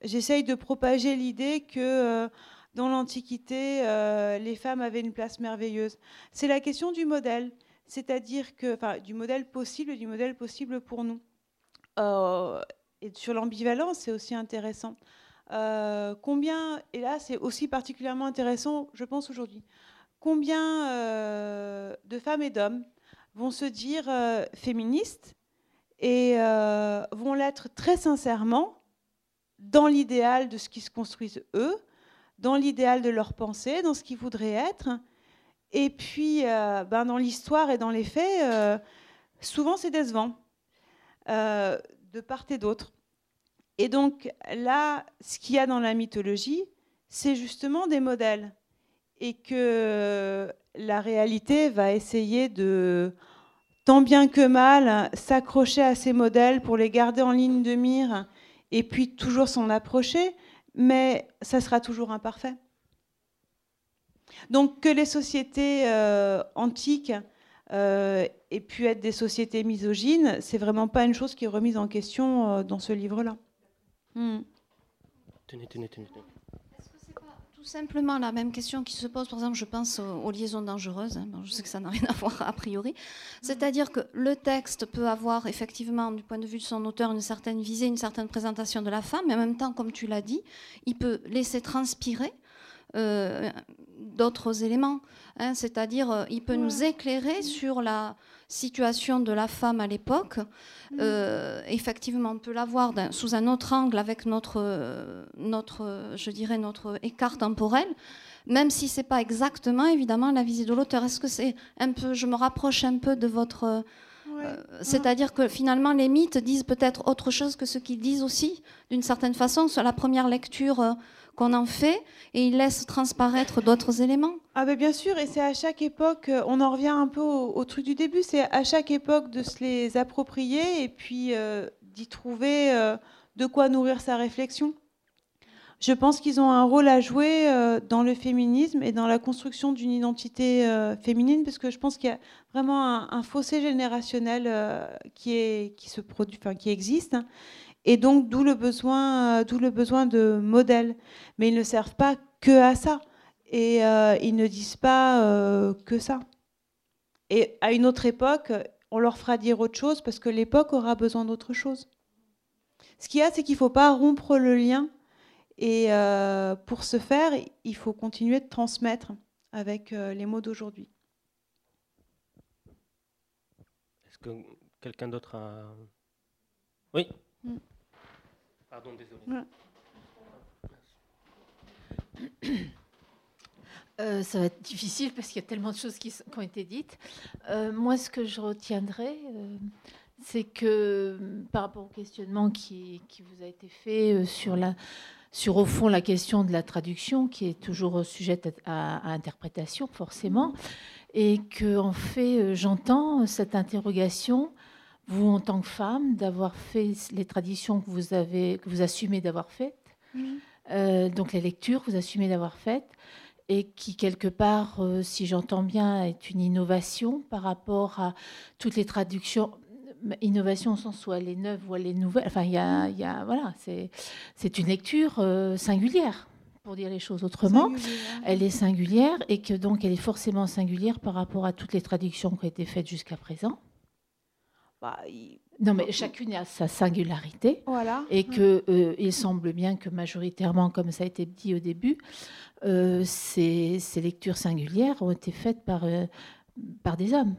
j'essaye de propager l'idée que euh, dans l'Antiquité, les femmes avaient une place merveilleuse. C'est la question du modèle, c'est-à-dire que, enfin, du modèle possible, du modèle possible pour nous. et sur l'ambivalence, c'est aussi intéressant. combien, et là c'est aussi particulièrement intéressant, je pense aujourd'hui, combien euh, de femmes et d'hommes vont se dire euh, féministes et euh, vont l'être très sincèrement dans l'idéal de ce qui se construisent eux, dans l'idéal de leur pensée, dans ce qu'ils voudraient être. Et puis, ben, dans l'histoire et dans les faits, souvent c'est décevant, de part et d'autre. Et donc là, ce qu'il y a dans la mythologie, c'est justement des modèles et que la réalité va essayer de, tant bien que mal, s'accrocher à ces modèles pour les garder en ligne de mire et puis toujours s'en approcher, mais ça sera toujours imparfait. Donc que les sociétés euh, antiques euh, aient pu être des sociétés misogynes, c'est vraiment pas une chose qui est remise en question euh, dans ce livre-là. Hmm. Tenez, tenez, tenez simplement la même question qui se pose, par exemple, je pense aux, liaisons dangereuses, hein, je sais que ça n'a rien à [LAUGHS] voir a priori, c'est-à-dire que le texte peut avoir effectivement, du point de vue de son auteur, une certaine visée, une certaine présentation de la femme, mais en même temps, comme tu l'as dit, il peut laisser transpirer euh, d'autres éléments, hein, c'est-à-dire euh, il peut nous éclairer sur la situation de la femme à l'époque. Mm. Euh, effectivement, on peut la voir sous un autre angle avec notre, notre, je dirais, notre écart temporel, même si c'est pas exactement, évidemment, la visée de l'auteur. Est-ce que c'est un peu, je me rapproche un peu de votre... Euh, c'est-à-dire que finalement, les mythes disent peut-être autre chose que ce qu'ils disent aussi, d'une certaine façon, sur la première lecture euh, qu'on en fait, et ils laissent transparaître d'autres éléments. Ah ben bien sûr, et c'est à chaque époque, euh, on en revient un peu au, truc du début, c'est à chaque époque de se les approprier et puis euh, d'y trouver euh, de quoi nourrir sa réflexion. Je pense qu'ils ont un rôle à jouer dans le féminisme et dans la construction d'une identité féminine, parce que je pense qu'il y a vraiment un, fossé générationnel qui, est, qui, se produit, qui existe. Et donc, d'où le, besoin, d'où le besoin de modèles. Mais ils ne servent pas que à ça et euh, ils ne disent pas euh, que ça. Et à une autre époque, on leur fera dire autre chose parce que l'époque aura besoin d'autre chose. Ce qu'il y a, c'est qu'il ne faut pas rompre le lien. Et euh, pour ce faire, il faut continuer de transmettre avec les mots d'aujourd'hui. Est-ce que quelqu'un d'autre a... Oui mm. Pardon, désolé. [COUGHS] Euh, ça va être difficile parce qu'il y a tellement de choses qui, ont été dites. Euh, moi, ce que je retiendrai, euh, c'est que par rapport au questionnement qui, vous a été fait sur, la, sur, au fond, la question de la traduction, qui est toujours sujette à, interprétation, forcément, et que, en fait, j'entends cette interrogation vous en tant que femme, d'avoir fait les traditions que vous avez, que vous assumez d'avoir faites, euh, donc les lectures, vous assumez d'avoir faites, et qui quelque part, euh, si j'entends bien, est une innovation par rapport à toutes les traductions. Innovation au sens où elle est neuve ou elle est nouvelle. Enfin, il y a, il y a voilà, c'est une lecture euh, singulière pour dire les choses autrement. Elle est singulière et que donc elle est forcément singulière par rapport à toutes les traductions qui ont été faites jusqu'à présent. Bah, Non, mais chacune a sa singularité. Voilà. Et que euh, il semble bien que majoritairement, comme ça a été dit au début, euh, ces, ces lectures singulières ont été faites par, par des hommes.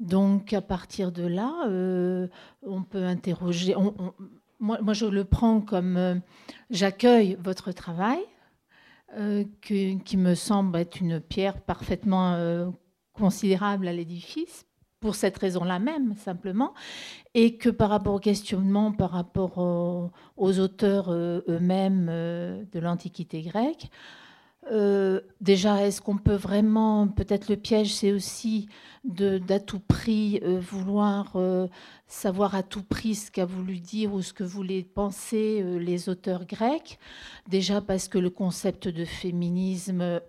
Donc à partir de là, euh, on peut interroger. moi, je le prends comme euh, j'accueille votre travail, euh, qui me semble être une pierre parfaitement considérable à l'édifice, pour cette raison-là même, simplement, et que par rapport au questionnement, par rapport au- aux auteurs eux-mêmes de l'Antiquité grecque, euh, déjà, est-ce qu'on peut vraiment, peut-être le piège, c'est aussi d'à tout prix euh, vouloir euh, savoir à tout prix ce qu'a voulu dire ou ce que voulaient penser les auteurs grecs. Déjà parce que le concept de féminisme,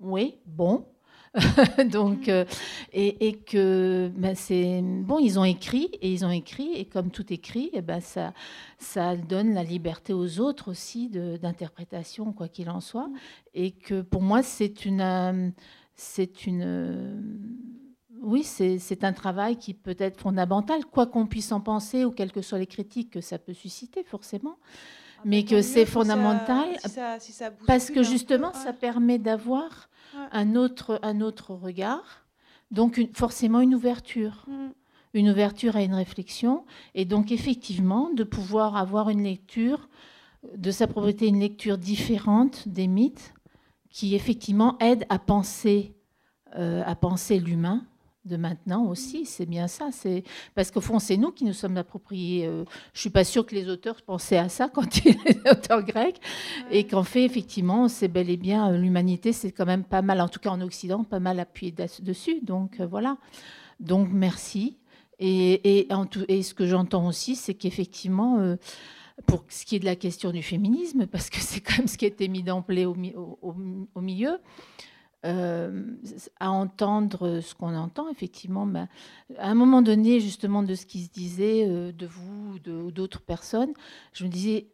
oui, bon. [LAUGHS] Donc, euh, et, et que ben, c'est bon, ils ont écrit et ils ont écrit et comme tout écrit, eh ben ça, ça donne la liberté aux autres aussi d'interprétation, quoi qu'il en soit. Et que pour moi, c'est une, euh, c'est une, euh, oui, c'est un travail qui peut être fondamental, quoi qu'on puisse en penser ou quelles que soient les critiques que ça peut susciter, forcément. Mais Tant que c'est fondamental si ça- si ça bouscule parce que justement, ça permet d'avoir Ouais. un autre, un autre regard, donc une- forcément une ouverture, Mm. une ouverture à une réflexion, et donc effectivement de pouvoir avoir une lecture, de s'approprier une lecture différente des mythes, qui effectivement aide à penser, euh, à penser l'humain de maintenant aussi, c'est bien ça. C'est parce qu'au fond, c'est nous qui nous sommes appropriés. euh, je suis pas sûre que les auteurs pensaient à ça [LAUGHS] quand ils étaient auteurs grecs, et qu'en fait, effectivement, c'est bel et bien euh, l'humanité, c'est quand même pas mal, en tout cas en Occident, pas mal appuyé dessus. Donc euh, voilà. Donc merci. Et, et, en tout- et ce que j'entends aussi, c'est qu'effectivement, pour ce qui est de la question du féminisme, parce que c'est quand même ce qui a été mis d'emblée au milieu, euh, à entendre ce qu'on entend, effectivement, ben, à un moment donné, justement, de ce qui se disait euh, de vous ou d'autres personnes, je me disais,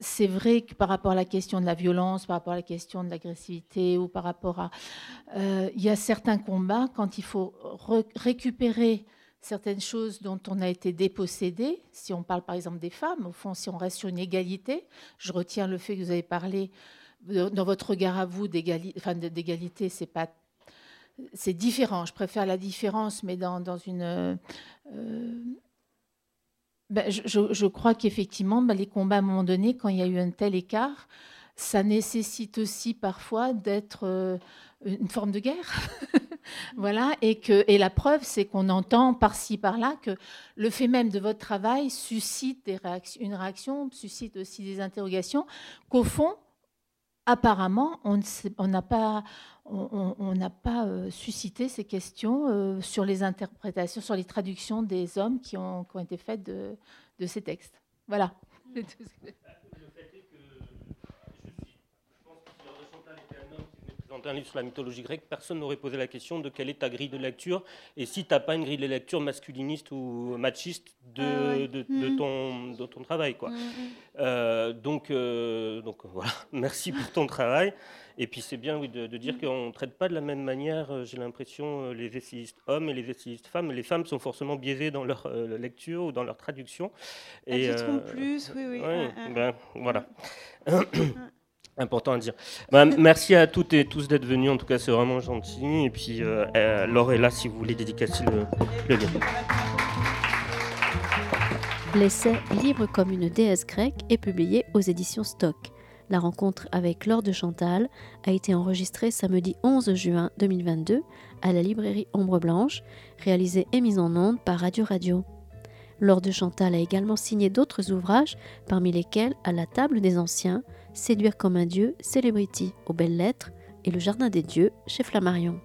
c'est vrai que par rapport à la question de la violence, par rapport à la question de l'agressivité ou par rapport à... euh, il y a certains combats, quand il faut re- récupérer certaines choses dont on a été dépossédé, si on parle par exemple des femmes, au fond, si on reste sur une égalité, je retiens le fait que vous avez parlé dans votre regard à vous d'égalité, c'est pas c'est différent. Je préfère la différence, mais dans, dans une. euh, ben, je, je- crois qu'effectivement, ben, les combats à un moment donné, quand il y a eu un tel écart, ça nécessite aussi parfois d'être euh, une forme de guerre. [LAUGHS] voilà, et, que, et la preuve, c'est qu'on entend par-ci, par-là que le fait même de votre travail suscite une réaction, suscite aussi des interrogations, qu'au fond, apparemment, on n'a pas, euh, suscité ces questions euh, sur les interprétations, sur les traductions des hommes qui ont, qui ont été faites de, de ces textes. Voilà. [LAUGHS] Présenter un livre sur la mythologie grecque, personne n'aurait posé la question de quelle est ta grille de lecture et si tu n'as pas une grille de lecture masculiniste ou machiste de, Ah de, de Mhm. ton, de ton travail. Quoi. Mm, mm. Euh, donc, euh, donc voilà, [LAUGHS] merci pour ton travail. Et puis c'est bien oui, de, de dire qu'on ne traite pas de la même manière, euh, j'ai l'impression, euh, les essayistes hommes et les essayistes femmes. Les femmes sont forcément biaisées dans leur euh, lecture ou dans leur traduction. Elles Et, trompent euh, plus, oui, oui. ouais, ouais. ben, voilà. [COUGHS] Important à dire. Ben, merci à toutes et tous d'être venus. En tout cas, c'est vraiment gentil. Et puis, euh, euh, Laure est là si vous voulez dédicacer le, le livre. L'essai Libre comme une déesse grecque est publié aux éditions Stock. La rencontre avec Laure de Chantal a été enregistrée samedi 11 juin 2022 à la librairie Ombre Blanche, réalisée et mise en onde par Radio Radio. Laure de Chantal a également signé d'autres ouvrages, parmi lesquels À la table des anciens, Séduire comme un dieu, Celebrity aux belles lettres et Le jardin des dieux chez Flammarion.